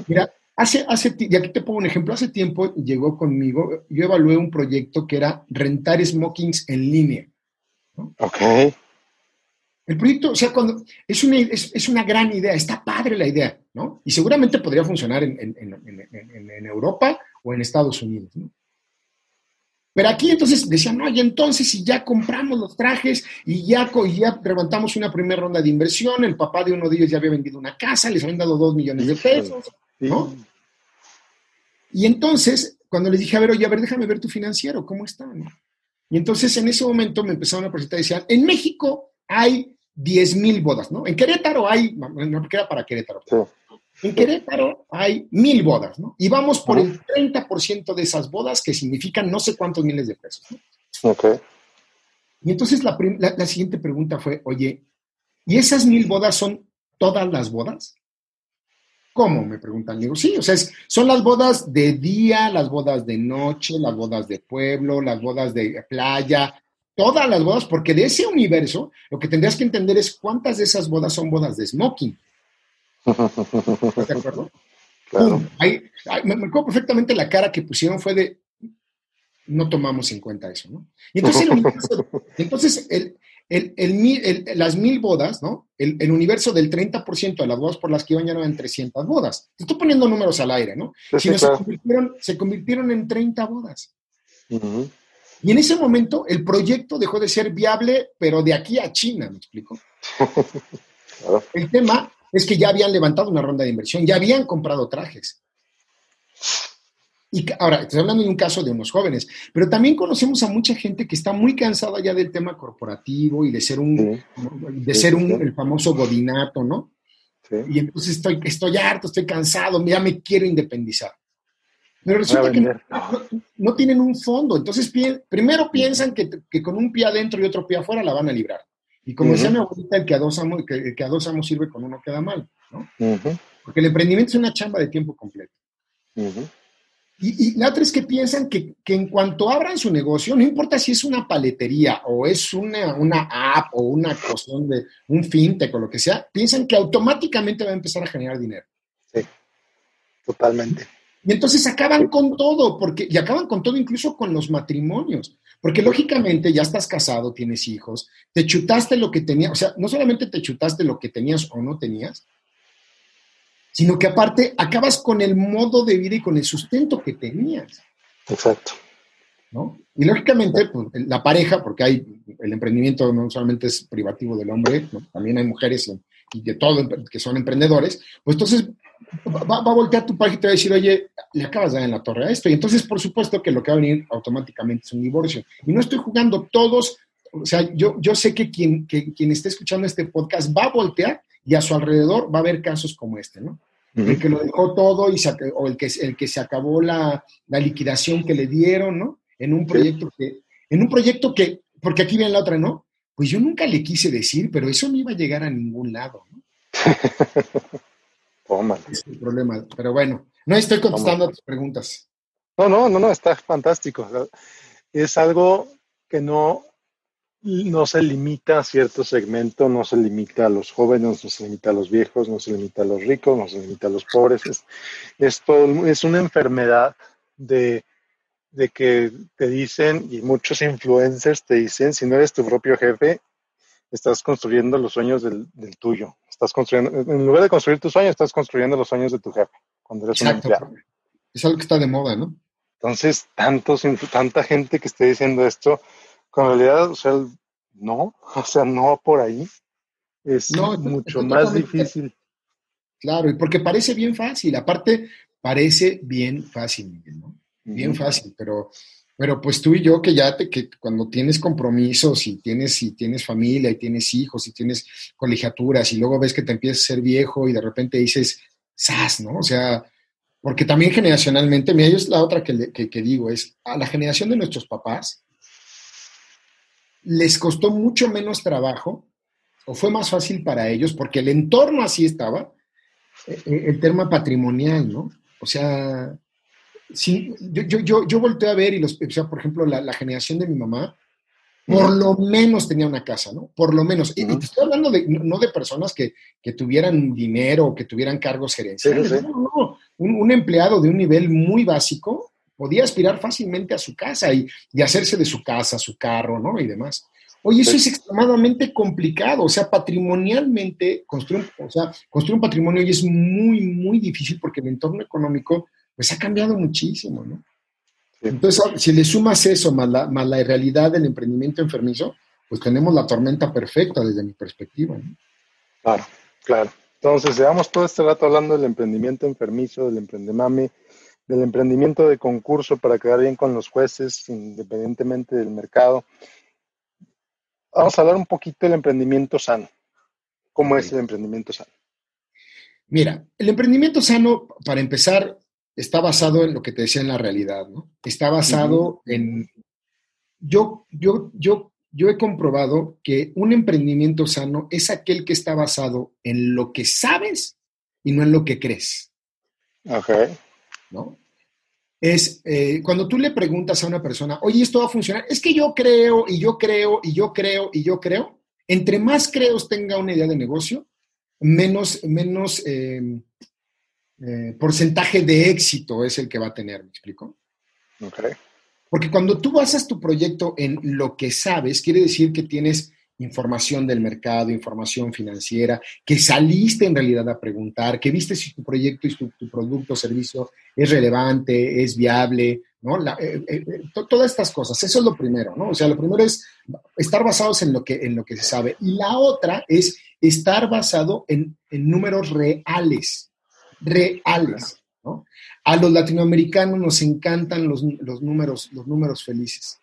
Mira, hace, hace, y aquí te pongo un ejemplo, hace tiempo llegó conmigo, yo evalué un proyecto que era rentar smokings en línea. Ok. El proyecto, o sea, cuando es una, es, una gran idea, está padre la idea, ¿no? Y seguramente podría funcionar en, en, en Europa o en Estados Unidos, ¿no? Pero aquí entonces decían, no, y entonces si ya compramos los trajes y ya, ya levantamos una primera ronda de inversión, el papá de uno de ellos ya había vendido una casa, les habían dado dos millones de pesos, ¿no? Y entonces, cuando les dije, a ver, oye, a ver, déjame ver tu financiero, ¿cómo está? Y entonces en ese momento me empezaron a presentar y decían, en México hay 10 mil bodas, ¿no? En Querétaro hay, no, porque era para Querétaro. En Querétaro hay mil bodas, ¿no? Y vamos por el 30% de esas bodas, que significan no sé cuántos miles de pesos. ¿no? Ok. Y entonces la, siguiente pregunta fue, oye, ¿y esas mil bodas son todas las bodas? ¿Cómo? Me preguntan. Digo, sí, o sea, son las bodas de día, las bodas de noche, las bodas de pueblo, las bodas de playa, todas las bodas, porque de ese universo lo que tendrías que entender es cuántas de esas bodas son bodas de smoking. ¿Estás de acuerdo? me marcó perfectamente la cara que pusieron fue de, no tomamos en cuenta eso, ¿no? Y entonces, el universo, [laughs] entonces el, el, las mil bodas, ¿no? El, universo del 30% de las bodas por las que iban ya no eran 300 bodas. Te estoy poniendo números al aire, ¿no? se, convirtieron, se, convirtieron, en 30 bodas. Y en ese momento el proyecto dejó de ser viable, pero de aquí a China, ¿me explico? [laughs] El tema es que ya habían levantado una ronda de inversión, ya habían comprado trajes. Y ahora, estoy hablando de un caso de unos jóvenes, pero también conocemos a mucha gente que está muy cansada ya del tema corporativo y de ser un, de ser un, el famoso godinato, ¿no? Y entonces estoy, estoy harto, estoy cansado, ya me quiero independizar. Pero resulta que no, tienen un fondo. Entonces, primero piensan que, que, con un pie adentro y otro pie afuera la van a librar. Y como decía mi abuelita, el que, a dos amos, que, que a dos amos sirve con uno queda mal, ¿no? Porque el emprendimiento es una chamba de tiempo completo. Y, la otra es que piensan que, que, en cuanto abran su negocio, no importa si es una paletería o es una, una app o una cuestión de un fintech o lo que sea, piensan que automáticamente va a empezar a generar dinero. Sí, totalmente. Y entonces acaban con todo, porque, y acaban con todo incluso con los matrimonios, porque lógicamente ya estás casado, tienes hijos, te chutaste lo que tenías, o sea, no solamente te chutaste lo que tenías o no tenías, sino que aparte acabas con el modo de vida y con el sustento que tenías. Exacto. ¿no? Y lógicamente, pues, la pareja, porque hay el emprendimiento no solamente es privativo del hombre, también hay mujeres y, de todo que son emprendedores, pues entonces va, a voltear tu pareja y te va a decir, oye, le acabas de dar en la torre a esto. Y entonces, por supuesto que lo que va a venir automáticamente es un divorcio. Y no estoy jugando todos, o sea, yo, yo sé que quien, que, quien esté escuchando este podcast va a voltear y a su alrededor va a haber casos como este, ¿no? El que lo dejó todo y se, o el que, el que se acabó la, la liquidación que le dieron, ¿no? En un proyecto que, en un proyecto que, porque aquí viene la otra, ¿no? Pues yo nunca le quise decir, pero eso no iba a llegar a ningún lado, ¿no? [laughs] Es el problema, pero bueno, no estoy contestando a tus preguntas. No, no, no, no, está fantástico. Es algo que no, no se limita a cierto segmento, no se limita a los jóvenes, no se limita a los viejos, no se limita a los ricos, no se limita a los pobres. Es, es una enfermedad de, de que te dicen, y muchos influencers te dicen, si no eres tu propio jefe, estás construyendo los sueños del, tuyo. Estás construyendo, en lugar de construir tus sueños, estás construyendo los sueños de tu jefe cuando eres un empleado. Es algo que está de moda, ¿no? Entonces, tantos, tanta gente que esté diciendo esto, con realidad, o sea, no, [laughs] o sea, no por ahí. Es mucho más difícil. Claro, y porque parece bien fácil, aparte parece bien fácil, ¿no? Bien fácil, pero, pero pues tú y yo que ya te, que cuando tienes compromisos y tienes, y tienes familia y tienes hijos y tienes colegiaturas y luego ves que te empiezas a ser viejo y de repente dices, ¡zas! ¿no? O sea, porque también generacionalmente, mira, yo es la otra que, que digo, es a la generación de nuestros papás, les costó mucho menos trabajo o fue más fácil para ellos porque el entorno así estaba, eh, eh, el tema patrimonial, ¿no? O sea, sí, yo, yo, yo, yo volteé a ver y los, o sea, por ejemplo, la, generación de mi mamá, por lo menos tenía una casa, ¿no? Por lo menos. Y, te estoy hablando de, no de personas que, tuvieran dinero o que tuvieran cargos gerenciales. No, no, un, empleado de un nivel muy básico podía aspirar fácilmente a su casa y, hacerse de su casa, su carro, ¿no? Y demás. Oye, eso es extremadamente complicado, o sea, patrimonialmente, construir, o sea, construir un patrimonio hoy es muy, muy difícil porque el entorno económico, pues ha cambiado muchísimo, ¿no? Entonces, si le sumas eso más la, más la realidad del emprendimiento enfermizo, pues tenemos la tormenta perfecta desde mi perspectiva, ¿no? Claro, claro. Entonces, llevamos todo este rato hablando del emprendimiento enfermizo, del emprendemame, del emprendimiento de concurso para quedar bien con los jueces, independientemente del mercado. Vamos a hablar un poquito del emprendimiento sano. ¿Cómo es el emprendimiento sano? Mira, el emprendimiento sano, para empezar, está basado en lo que te decía en la realidad, ¿no? Está basado en... Yo, yo, yo, yo he comprobado que un emprendimiento sano es aquel que está basado en lo que sabes y no en lo que crees. Ok. ¿no? Es eh, cuando tú le preguntas a una persona, oye, esto va a funcionar, es que yo creo y yo creo y yo creo y yo creo, entre más creos tenga una idea de negocio, menos, menos, em, eh, porcentaje de éxito es el que va a tener, ¿me explico? Porque cuando tú basas tu proyecto en lo que sabes, quiere decir que tienes información del mercado, información financiera, que saliste en realidad a preguntar, que viste si tu proyecto y tu, producto o servicio es relevante, es viable, ¿no? Eh, eh, todas estas cosas, eso es lo primero, ¿no? O sea, lo primero es estar basados en lo que, en lo que se sabe. Y la otra es estar basado en, números reales, reales, ¿no? A los latinoamericanos nos encantan los, los números, los números felices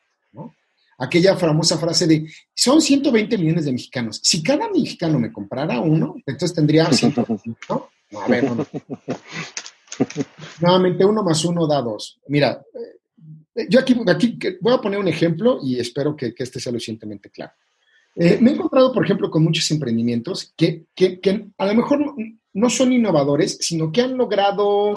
aquella famosa frase de, son 120 millones de mexicanos. Si cada mexicano me comprara uno, entonces tendría 120, ¿no? a ver, no, Nuevamente, uno más uno da dos. Mira, eh, yo aquí, aquí voy a poner un ejemplo y espero que, este sea lo suficientemente claro. Eh, me he encontrado, por ejemplo, con muchos emprendimientos que, que, que a lo mejor no son innovadores, sino que han logrado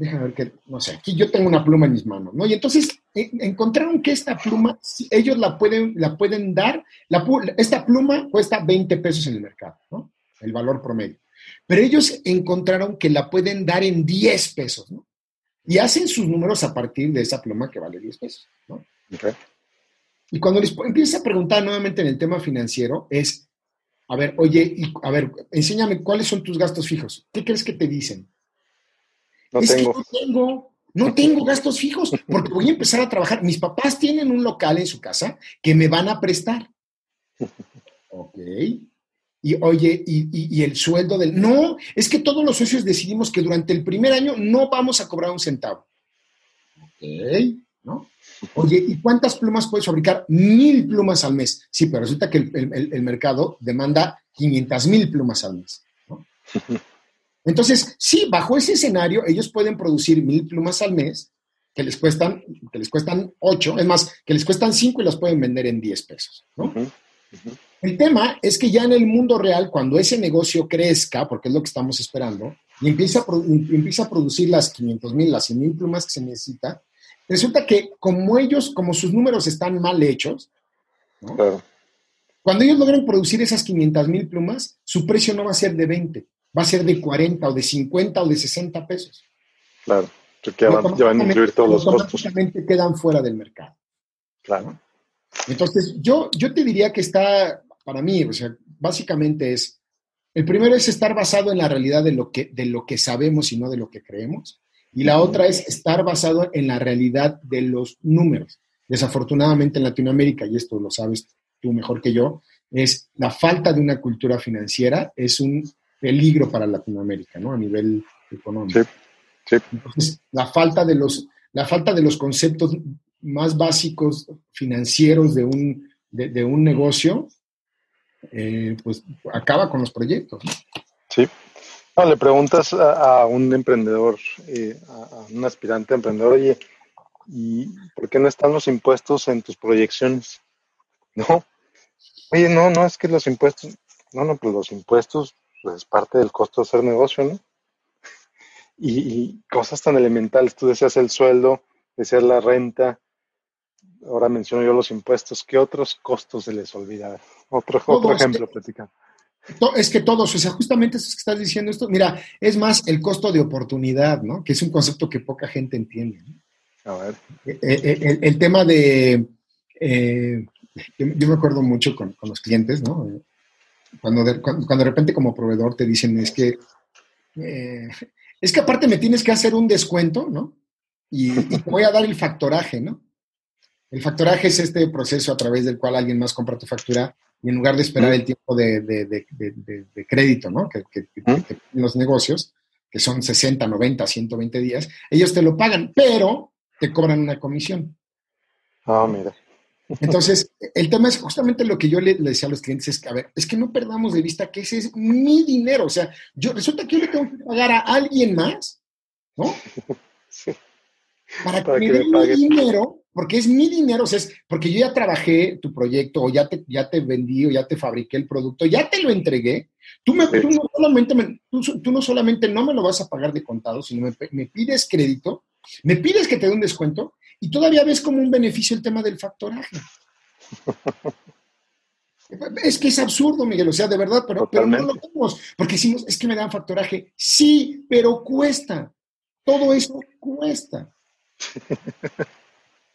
déjame ver que, no sé, aquí yo tengo una pluma en mis manos, ¿no? Y entonces eh, encontraron que esta pluma, ellos la pueden, la pueden dar, la, esta pluma cuesta 20 pesos en el mercado, ¿no? El valor promedio. Pero ellos encontraron que la pueden dar en 10 pesos, ¿no? Y hacen sus números a partir de esa pluma que vale 10 pesos, ¿no? Y cuando les empiezas a preguntar nuevamente en el tema financiero, es, a ver, oye, y, a ver, enséñame cuáles son tus gastos fijos. ¿Qué crees que te dicen? No tengo. no tengo. No tengo gastos fijos porque voy a empezar a trabajar. Mis papás tienen un local en su casa que me van a prestar. Ok. Y oye, y, el sueldo del... No, es que todos los socios decidimos que durante el primer año no vamos a cobrar un centavo. Ok, ¿no? Oye, ¿y cuántas plumas puedes fabricar? Mil plumas al mes. Sí, pero resulta que el, el mercado demanda 500 mil plumas al mes. ¿no? [laughs] Entonces, sí, bajo ese escenario, ellos pueden producir mil plumas al mes, que les cuestan, que les cuestan ocho, es más, que les cuestan cinco y las pueden vender en diez pesos. El tema es que ya en el mundo real, cuando ese negocio crezca, porque es lo que estamos esperando, y empieza a, empieza a producir las 500 mil, las 100 mil plumas que se necesita, resulta que como ellos, como sus números están mal hechos, cuando ellos logren producir esas 500 mil plumas, su precio no va a ser de 20, va a ser de 40 o de 50 o de 60 pesos. Claro, porque ya van, a incluir todos los costos. quedan fuera del mercado. Claro. Entonces, yo, yo te diría que está, para mí, o sea, básicamente es, el primero es estar basado en la realidad de lo que, de lo que sabemos y no de lo que creemos. Y la otra es estar basado en la realidad de los números. Desafortunadamente en Latinoamérica, y esto lo sabes tú mejor que yo, es la falta de una cultura financiera, es un peligro para Latinoamérica, ¿no? A nivel económico. Sí, Entonces, la falta de los, la falta de los conceptos más básicos financieros de un, de, un negocio, eh, pues acaba con los proyectos. Sí. Le preguntas a, un emprendedor, eh, a, un aspirante emprendedor, oye, ¿y por qué no están los impuestos en tus proyecciones? No. Oye, no, no, es que los impuestos, no, no, pues los impuestos pues es parte del costo de hacer negocio, ¿no? [laughs] Y, cosas tan elementales, tú decías el sueldo, decías la renta, ahora menciono yo los impuestos, ¿qué otros costos se les olvida? Otro, otro ejemplo, platicando. Es que todos, o sea, justamente eso es que estás diciendo esto. Mira, es más el costo de oportunidad, ¿no? Que es un concepto que poca gente entiende. A ver. Eh, eh, eh, el, tema de. yo, me acuerdo mucho con, con los clientes, ¿no? Cuando de, cuando, de repente como proveedor te dicen es que, eh, es que aparte me tienes que hacer un descuento, ¿no? Y, te voy a dar el factoraje, ¿no? El factoraje es este proceso a través del cual alguien más compra tu factura y en lugar de esperar el tiempo de, de, crédito, ¿no? Que, que, los negocios, que son 60, 90, 120 días, ellos te lo pagan, pero te cobran una comisión. Ah, mira. Entonces, el tema es justamente lo que yo le, decía a los clientes, es que, a ver, es que no perdamos de vista que ese es mi dinero. O sea, yo resulta que yo le tengo que pagar a alguien más, ¿no? [laughs] Sí. Para, que, me dé mi dinero, porque es mi dinero, o sea, es porque yo ya trabajé tu proyecto, o ya te, ya te vendí, o ya te fabriqué el producto, ya te lo entregué. Tú, me, tú, no, solamente tú, no solamente no me lo vas a pagar de contado, sino me, me pides crédito, me pides que te dé un descuento y todavía ves como un beneficio el tema del factoraje. [laughs] Es que es absurdo, Miguel, o sea, de verdad, pero, pero no lo vemos, porque decimos, es que me dan factoraje. Sí, pero cuesta. Todo eso cuesta.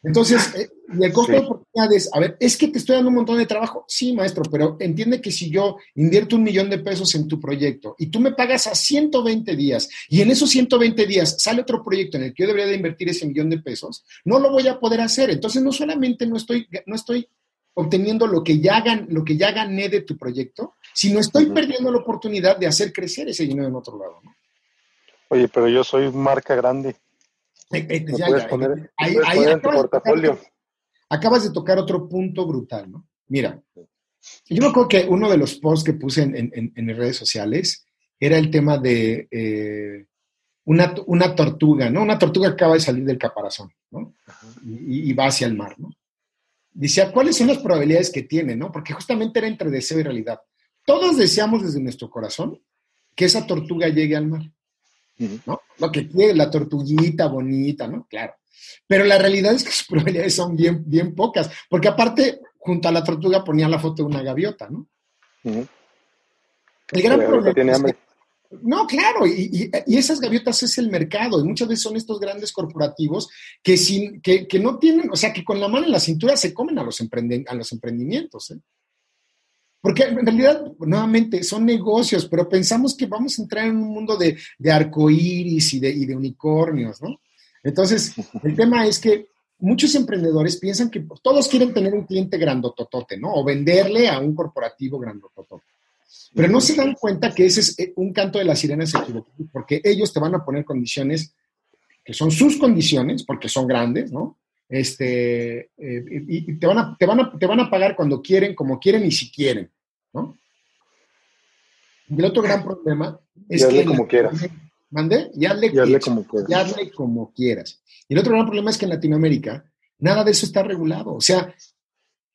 Entonces, eh, el costo de oportunidades, a ver, es que te estoy dando un montón de trabajo. Sí, maestro, pero entiende que si yo invierto un millón de pesos en tu proyecto y tú me pagas a 120 días y en esos 120 días sale otro proyecto en el que yo debería de invertir ese millón de pesos, no lo voy a poder hacer. Entonces, no solamente no estoy, no estoy obteniendo lo que, ya lo que ya gané de tu proyecto, sino estoy perdiendo la oportunidad de hacer crecer ese dinero en otro lado. ¿no? Oye, pero yo soy marca grande acabas, de tocar otro punto brutal, ¿no? Mira, yo me acuerdo que uno de los posts que puse en, redes sociales era el tema de eh, una, tortuga, ¿no? Una tortuga acaba de salir del caparazón, ¿no? Y, va hacia el mar, ¿no? Decía, ¿cuáles son las probabilidades que tiene, no? Porque justamente era entre deseo y realidad. Todos deseamos desde nuestro corazón que esa tortuga llegue al mar. ¿No? Lo que quiere, la tortuguita bonita, ¿no? Claro. Pero la realidad es que sus [laughs] probabilidades son bien, bien pocas, porque aparte, junto a la tortuga ponía la foto de una gaviota, ¿no? El gran problema no, claro, y, esas gaviotas es el mercado, y muchas veces son estos grandes corporativos que, sin, que, que no tienen, o sea, que con la mano en la cintura se comen a los, a los emprendimientos. ¿eh? Porque en realidad, nuevamente, son negocios, pero pensamos que vamos a entrar en un mundo de, de arcoíris y de, y de unicornios, ¿no? Entonces, el [laughs] tema es que muchos emprendedores piensan que todos quieren tener un cliente grandototote, ¿no? O venderle a un corporativo grandototote. Pero no se dan cuenta que ese es eh, un canto de las sirenas equivocado, porque ellos te van a poner condiciones que son sus condiciones, porque son grandes, ¿no? Este, eh, y te van, a, te, van a, te van a pagar cuando quieren, como quieren y si quieren. ¿No? Y el otro gran problema es que... como quieras. ¿Mande? Y hazle, como quieras. Y como quieras. Y el otro gran problema es que en Latinoamérica nada de eso está regulado. O sea,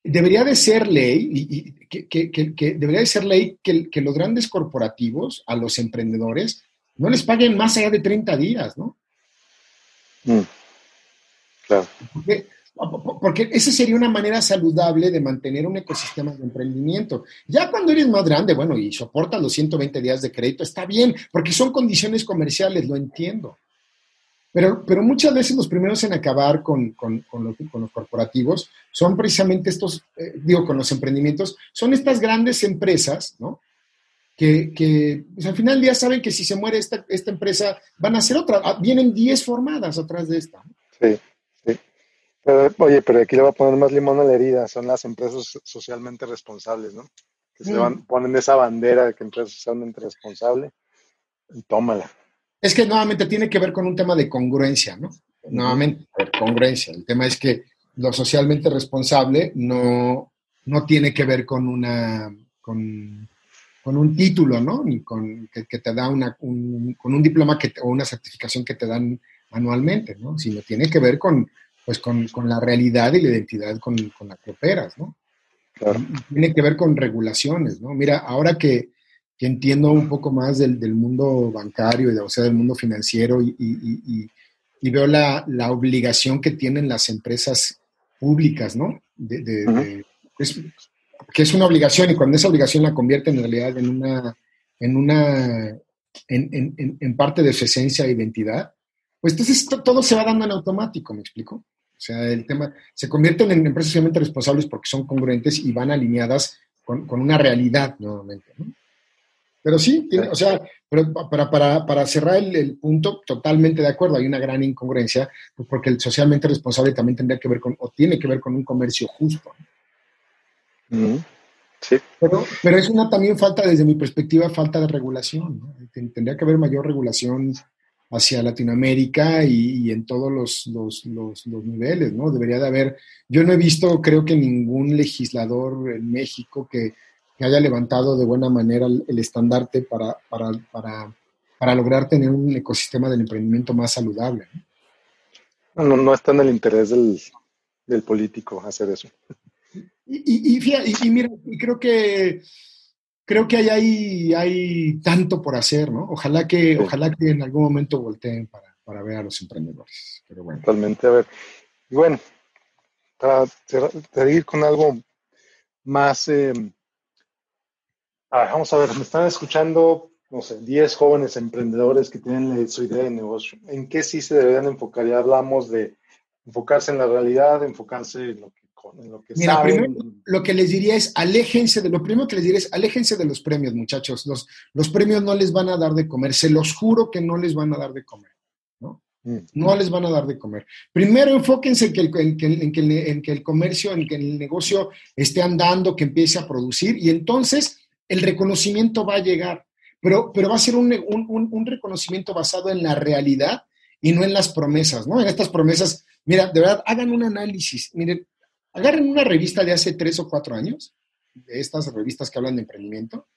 debería de ser ley, y, que, debería de ser ley que, los grandes corporativos a los emprendedores no les paguen más allá de 30 días, ¿no? Mm. Claro. Porque esa sería una manera saludable de mantener un ecosistema de emprendimiento. Ya cuando eres más grande, bueno, y soportas los 120 días de crédito, está bien, porque son condiciones comerciales, lo entiendo. Pero, pero muchas veces los primeros en acabar con, con, los, corporativos son precisamente estos, eh, digo, con los emprendimientos, son estas grandes empresas, ¿no? Que, que pues, al final del día saben que si se muere esta, esta empresa, van a ser otra, ah, vienen 10 formadas atrás de esta. Sí oye, pero aquí le va a poner más limón a la herida, son las empresas socialmente responsables, ¿no? Que se van, ponen esa bandera de que empresa socialmente responsable y tómala. Es que nuevamente tiene que ver con un tema de congruencia, ¿no? Nuevamente, congruencia. El tema es que lo socialmente responsable no, no tiene que ver con una con, un título, ¿no? Ni con que, te da una, un, con un diploma que o una certificación que te dan anualmente, ¿no? Sino tiene que ver con, pues con, la realidad y la identidad con, la que operas, ¿no? Tiene que ver con regulaciones, ¿no? Mira, ahora que, entiendo un poco más del, mundo bancario, y o sea, del mundo financiero y, veo la, obligación que tienen las empresas públicas, ¿no? De, que es una obligación y cuando esa obligación la convierte en realidad en una, en una, en, parte de su esencia e identidad, pues entonces todo se va dando en automático, ¿me explico? O sea, el tema, se convierten en empresas socialmente responsables porque son congruentes y van alineadas con, una realidad nuevamente, ¿no? Pero sí, o sea, pero para, para, para cerrar el, punto, totalmente de acuerdo, hay una gran incongruencia, pues porque el socialmente responsable también tendría que ver con, o tiene que ver con un comercio justo. Sí. Pero, pero es una también falta, desde mi perspectiva, falta de regulación. ¿no? Tendría que haber mayor regulación hacia Latinoamérica y, en todos los, los, los, niveles, ¿no? Debería de haber, yo no he visto, creo que ningún legislador en México que, haya levantado de buena manera el, estandarte para, para, para, para, lograr tener un ecosistema del emprendimiento más saludable. No, no, no está en el interés del, del político hacer eso. Y, y, y, y mira, creo que creo que hay, hay tanto por hacer, ¿no? Ojalá que, ojalá que en algún momento volteen para, para, ver a los emprendedores. Pero bueno. Totalmente, a ver. Y bueno, para seguir con algo más, eh, vamos a ver, me están escuchando, no sé, 10 jóvenes emprendedores que tienen su idea de negocio. ¿En qué sí se deberían enfocar? Ya hablamos de enfocarse en la realidad, enfocarse en lo que, en lo que Mira, Primero, lo que les diría es, aléjense de, lo primero que les diría es, aléjense de los premios, muchachos. Los, los premios no les van a dar de comer, se los juro que no les van a dar de comer. Mm. ¿no? les van a dar de comer. Primero enfóquense en que, el, en, que, en que el comercio, en que el negocio esté andando, que empiece a producir y entonces el reconocimiento va a llegar, pero, pero va a ser un, un, reconocimiento basado en la realidad y no en las promesas, ¿no? En estas promesas, mira, de verdad, hagan un análisis, miren, agarren una revista de hace tres o cuatro años, de estas revistas que hablan de emprendimiento,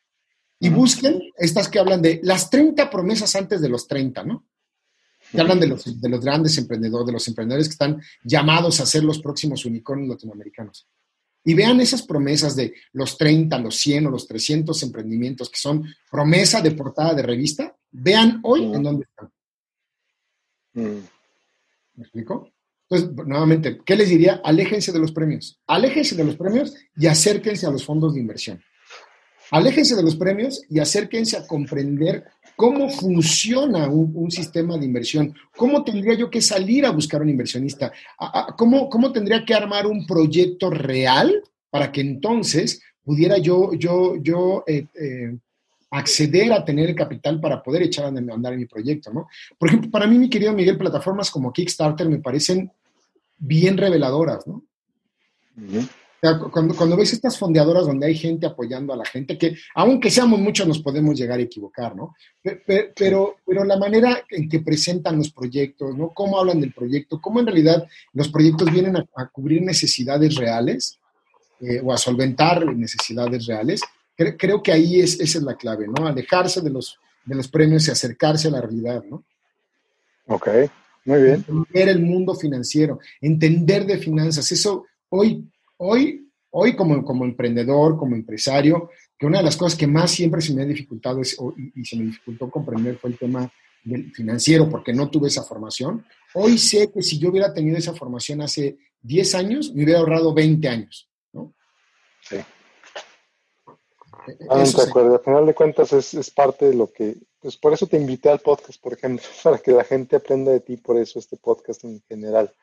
y busquen estas que hablan de las 30 promesas antes de los 30, ¿no? Que hablan de los, de los grandes emprendedores, de los emprendedores que están llamados a ser los próximos unicornios latinoamericanos y vean esas promesas de los 30, los 100 o los 300 emprendimientos que son promesa de portada de revista, vean hoy en dónde están. Mm. ¿Me explico? Entonces, nuevamente, ¿qué les diría? Aléjense de los premios. Aléjense de los premios y acérquense a los fondos de inversión. Aléjense de los premios y acérquense a comprender cómo funciona un, sistema de inversión, cómo tendría yo que salir a buscar un inversionista, cómo, cómo tendría que armar un proyecto real para que entonces pudiera yo, yo, yo eh, eh, acceder a tener el capital para poder echar a andar mi proyecto, ¿no? Por ejemplo, para mí, mi querido Miguel, plataformas como Kickstarter me parecen bien reveladoras, ¿no? Cuando, cuando ves estas fondeadoras donde hay gente apoyando a la gente, que aunque seamos muchos nos podemos llegar a equivocar, ¿no? Pero, pero, la manera en que presentan los proyectos, ¿no? Cómo hablan del proyecto, cómo en realidad los proyectos vienen a, cubrir necesidades reales eh, o a solventar necesidades reales, creo que ahí es, esa es la clave, ¿no? Alejarse de los, de los premios y acercarse a la realidad, ¿no? Ok, muy bien. Entender el mundo financiero, entender de finanzas. Eso hoy Hoy, hoy como, como emprendedor, como empresario, que una de las cosas que más siempre se me ha dificultado es, y, se me dificultó comprender fue el tema del financiero, porque no tuve esa formación. Hoy sé que si yo hubiera tenido esa formación hace 10 años, me hubiera ahorrado 20 años. ¿no? Sí. Ah, de acuerdo. Al final de cuentas es, es, parte de lo que, pues por eso te invité al podcast, por ejemplo, [laughs] para que la gente aprenda de ti, por eso este podcast en general.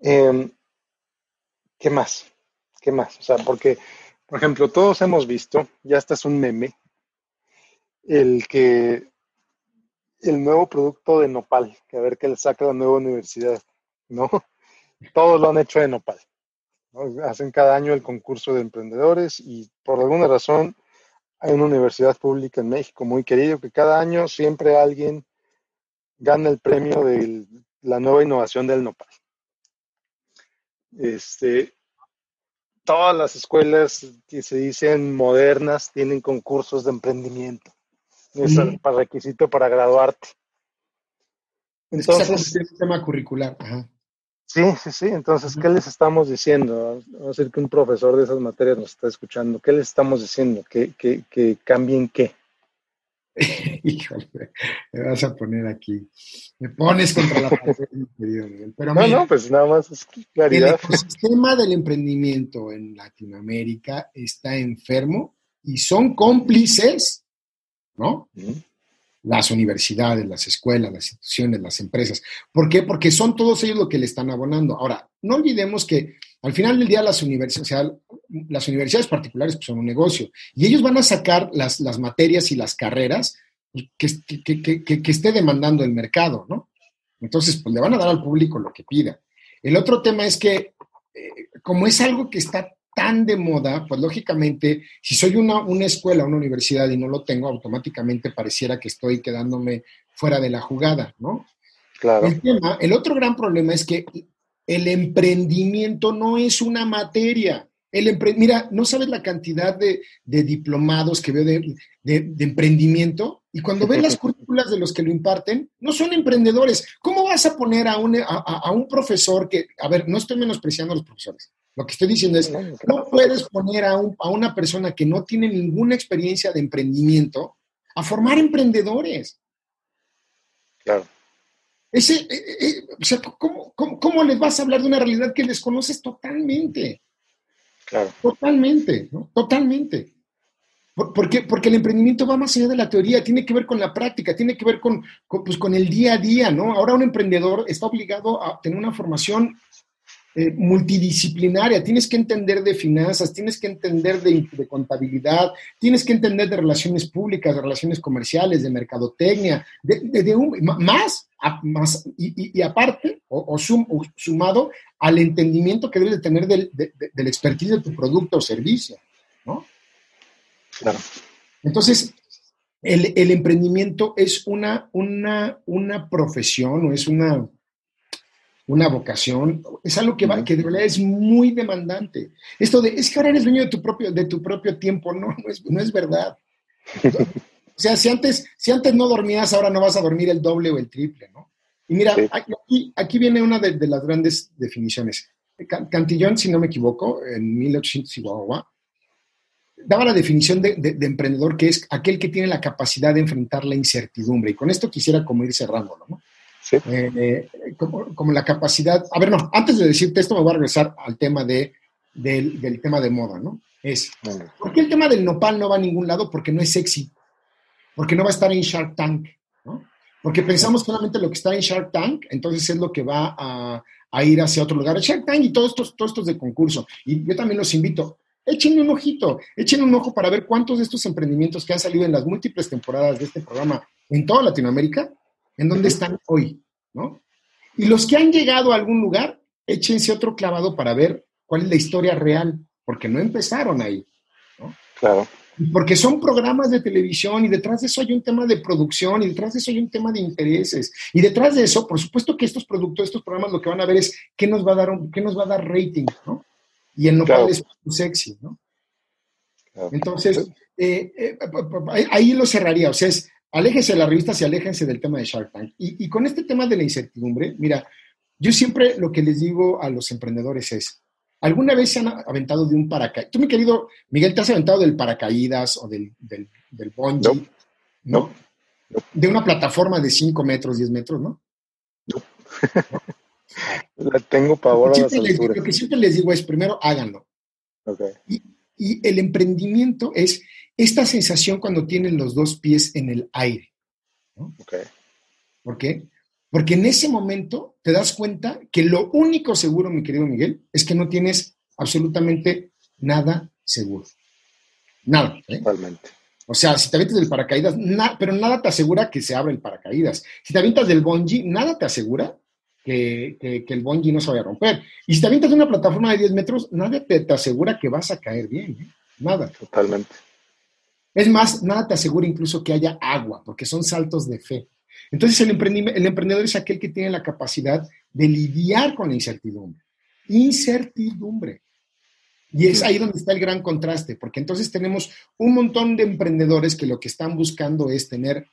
Em, ¿Qué más? ¿Qué más? O sea, porque, por ejemplo, todos hemos visto, ya está es un meme, el que el nuevo producto de Nopal, que a ver qué le saca la nueva universidad, ¿no? Todos lo han hecho de Nopal. Hacen cada año el concurso de emprendedores y por alguna razón hay una universidad pública en México muy querido que cada año siempre alguien gana el premio de la nueva innovación del Nopal. Este, todas las escuelas que se dicen modernas tienen concursos de emprendimiento. Es el requisito para graduarte. Entonces, es un tema curricular. Sí, sí, sí. Entonces, ¿qué les estamos diciendo? Vamos a decir que un profesor de esas materias nos está escuchando. ¿Qué les estamos diciendo? ¿Que, que, que cambien qué? [laughs] Híjole, me vas a poner aquí. Me pones contra la pared, Pero no, no, pues nada más es claridad. El sistema del emprendimiento en Latinoamérica está enfermo y son cómplices, ¿no? Las universidades, las escuelas, las instituciones, las empresas. ¿Por qué? Porque son todos ellos los que le están abonando. Ahora, no olvidemos que al final del día las universidades, las universidades particulares pues, son un negocio y ellos van a sacar las, materias y las carreras que, que, esté demandando el mercado, ¿no? Entonces, pues le van a dar al público lo que pida. El otro tema es que, eh, como es algo que está tan de moda, pues lógicamente, si soy una, una escuela, una universidad y no lo tengo, automáticamente pareciera que estoy quedándome fuera de la jugada, ¿no? Claro. El, tema, el otro gran problema es que el emprendimiento no es una materia. El Mira, no sabes la cantidad de, diplomados que veo de, emprendimiento y cuando ves las [laughs] currículas de los que lo imparten, no son emprendedores. ¿Cómo vas a poner a un, a, un profesor que, a ver, no estoy menospreciando a los profesores, lo que estoy diciendo es, no puedes poner a, a una persona que no tiene ninguna experiencia de emprendimiento a formar emprendedores. Claro. Ese, eh, eh, eh, o sea, ¿cómo, les vas a hablar de una realidad que desconoces totalmente? Claro. Totalmente, ¿no? Totalmente. porque, porque el emprendimiento va más allá de la teoría, tiene que ver con la práctica, tiene que ver con, pues, con el día a día, ¿no? Ahora un emprendedor está obligado a tener una formación eh, multidisciplinaria, tienes que entender de finanzas, tienes que entender de, contabilidad, tienes que entender de relaciones públicas, de relaciones comerciales, de mercadotecnia, de, más, más y, aparte, o, sumado al entendimiento que debes de tener del, del expertise de tu producto o servicio, ¿no? Claro. Entonces, el, el, emprendimiento es una, una, una profesión o es una, una vocación, es algo que, va, que de verdad es muy demandante. Esto de, es que ahora eres dueño de tu propio, de tu propio tiempo, no, no es, no es verdad. [laughs] o sea, si antes, si antes no dormías, ahora no vas a dormir el doble o el triple, ¿no? Y mira, aquí, aquí viene una de, las grandes definiciones. Cantillón, si no me equivoco, en 1800 daba la definición de, de, emprendedor que es aquel que tiene la capacidad de enfrentar la incertidumbre. Y con esto quisiera como ir cerrándolo, ¿no? Eh, como, la capacidad. A ver, no, antes de decirte esto, me voy a regresar al tema de, del, tema de moda, ¿no? Es, ¿por qué el tema del nopal no va a ningún lado? Porque no es sexy, porque no va a estar en Shark Tank, ¿no? Porque pensamos solamente lo que está en Shark Tank, entonces es lo que va a, a ir hacia otro lugar. Shark Tank y todos estos, todos estos de concurso. Y yo también los invito, echen un ojito, echen un ojo para ver cuántos de estos emprendimientos que han salido en las múltiples temporadas de este programa en toda Latinoamérica en dónde están hoy, ¿no? Y los que han llegado a algún lugar, échense otro clavado para ver cuál es la historia real, porque no empezaron ahí, ¿no? Claro. Porque son programas de televisión y detrás de eso hay un tema de producción y detrás de eso hay un tema de intereses. Y detrás de eso, por supuesto que estos productos, estos programas lo que van a ver es qué nos va a dar, qué nos va a dar rating, ¿no? Y en lo cual es sexy, ¿no? Entonces, eh, eh, ahí lo cerraría. O sea, es aléjense de las revistas y aléjense del tema de Shark Tank. Y, con este tema de la incertidumbre, mira, yo siempre lo que les digo a los emprendedores es, ¿alguna vez se han aventado de un paracaídas? Tú, mi querido Miguel, ¿te has aventado del paracaídas o del, del, del bungee? No. De una plataforma de 5 metros, 10 metros, ¿no? No. [laughs] la tengo pavor a Lo que siempre les digo es, primero háganlo. Okay. Y, y el emprendimiento es esta sensación cuando tienen los dos pies en el aire. ¿Por qué? Porque en ese momento te das cuenta que lo único seguro, mi querido Miguel, es que no tienes absolutamente nada seguro. Nada. ¿eh? Totalmente. O sea, si te avientas del paracaídas, pero nada te asegura que se abra el paracaídas. Si te avientas del bungee, nada te asegura que, el bungee no se vaya a romper. Y si te avientas de una plataforma de 10 metros, nada te, asegura que vas a caer bien. ¿eh? Nada. Totalmente. Es más, nada te asegura incluso que haya agua, porque son saltos de fe. Entonces el, el emprendedor es aquel que tiene la capacidad de lidiar con la incertidumbre. Incertidumbre. Y es ahí donde está el gran contraste, porque entonces tenemos un montón de emprendedores que lo que están buscando es tener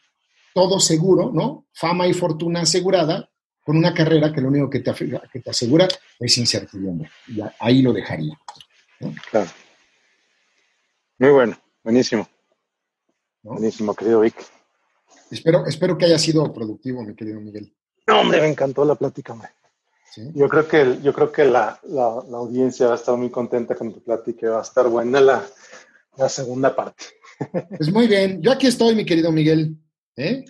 todo seguro, ¿no? Fama y fortuna asegurada, con una carrera que lo único que te, que te asegura es incertidumbre. Y ahí lo dejaría. Claro. Muy bueno, buenísimo. Buenísimo, querido Vic. Espero, espero que haya sido productivo, mi querido Miguel. No, hombre, me encantó la plática, hombre. Yo creo que, yo creo que la, audiencia va a estar muy contenta con tu plática, va a estar buena la, segunda parte. [laughs] Pues muy bien, yo aquí estoy, mi querido Miguel. ¿eh?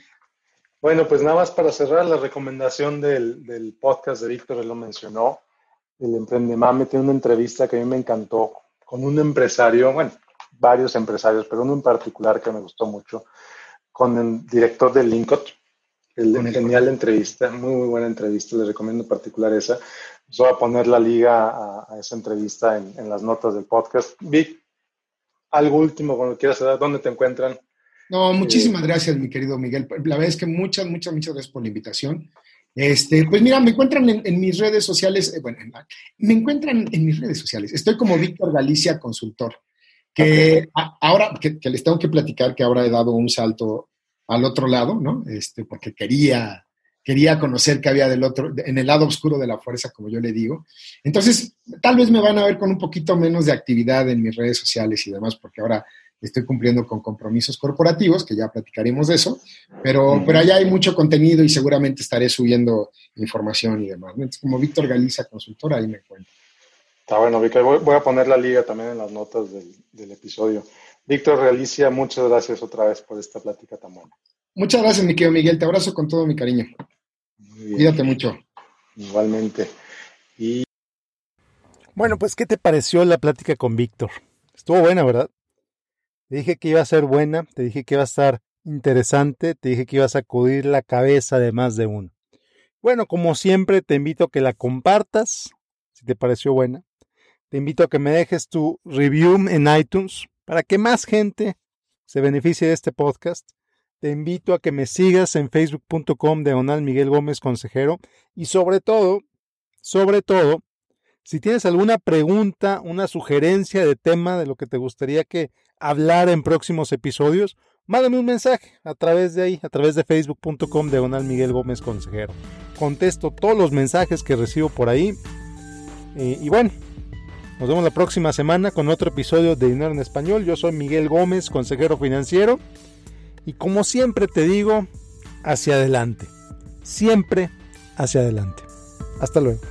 Bueno, pues nada más para cerrar la recomendación del, podcast de Víctor, él lo mencionó, el Emprendemame tiene una entrevista que a mí me encantó con un empresario, bueno, varios empresarios, pero uno en particular que me gustó mucho, con el director de Linkot. El, genial entrevista, muy, muy buena entrevista, les recomiendo en particular esa. voy a poner la liga a, esa entrevista en, las notas del podcast. Vic, algo último cuando quieras saber dónde te encuentran. No, muchísimas gracias, mi querido Miguel. La verdad es que muchas, muchas, muchas gracias por la invitación. Este, pues mira, me encuentran en, mis redes sociales, eh, bueno, me encuentran en mis redes sociales. Estoy como Víctor Galicia Consultor que ahora, que, les tengo que platicar que ahora he dado un salto al otro lado, ¿no? Este, porque quería, quería conocer qué había del otro, en el lado oscuro de la fuerza, como yo le digo. Entonces, tal vez me van a ver con un poquito menos de actividad en mis redes sociales y demás, porque ahora estoy cumpliendo con compromisos corporativos, que ya platicaremos de eso, pero, pero allá hay mucho contenido y seguramente estaré subiendo información y demás. Entonces, como Víctor Galiza, consultora, ahí me encuentro. Está bueno, Vicky. Voy, a poner la liga también en las notas del, episodio. Víctor Realicia, muchas gracias otra vez por esta plática tan buena. Muchas gracias, mi querido Miguel. Te abrazo con todo mi cariño. Cuídate mucho. Igualmente. Y... Bueno, pues, ¿qué te pareció la plática con Víctor? Estuvo buena, ¿verdad? Te dije que iba a ser buena, te dije que iba a estar interesante, te dije que iba a sacudir la cabeza de más de uno. Bueno, como siempre, te invito a que la compartas, si te pareció buena. Te invito a que me dejes tu review en iTunes para que más gente se beneficie de este podcast. Te invito a que me sigas en facebook.com diagonal Miguel Gómez Consejero y sobre todo, sobre todo, si tienes alguna pregunta, una sugerencia de tema de lo que te gustaría que hablara en próximos episodios, mándame un mensaje a través de ahí, a través de facebook.com diagonal Miguel Gómez Consejero. Contesto todos los mensajes que recibo por ahí. Eh, y bueno, nos vemos la próxima semana con otro episodio de Dinero en Español. Yo soy Miguel Gómez, consejero financiero. Y como siempre te digo, hacia adelante. Siempre hacia adelante. Hasta luego.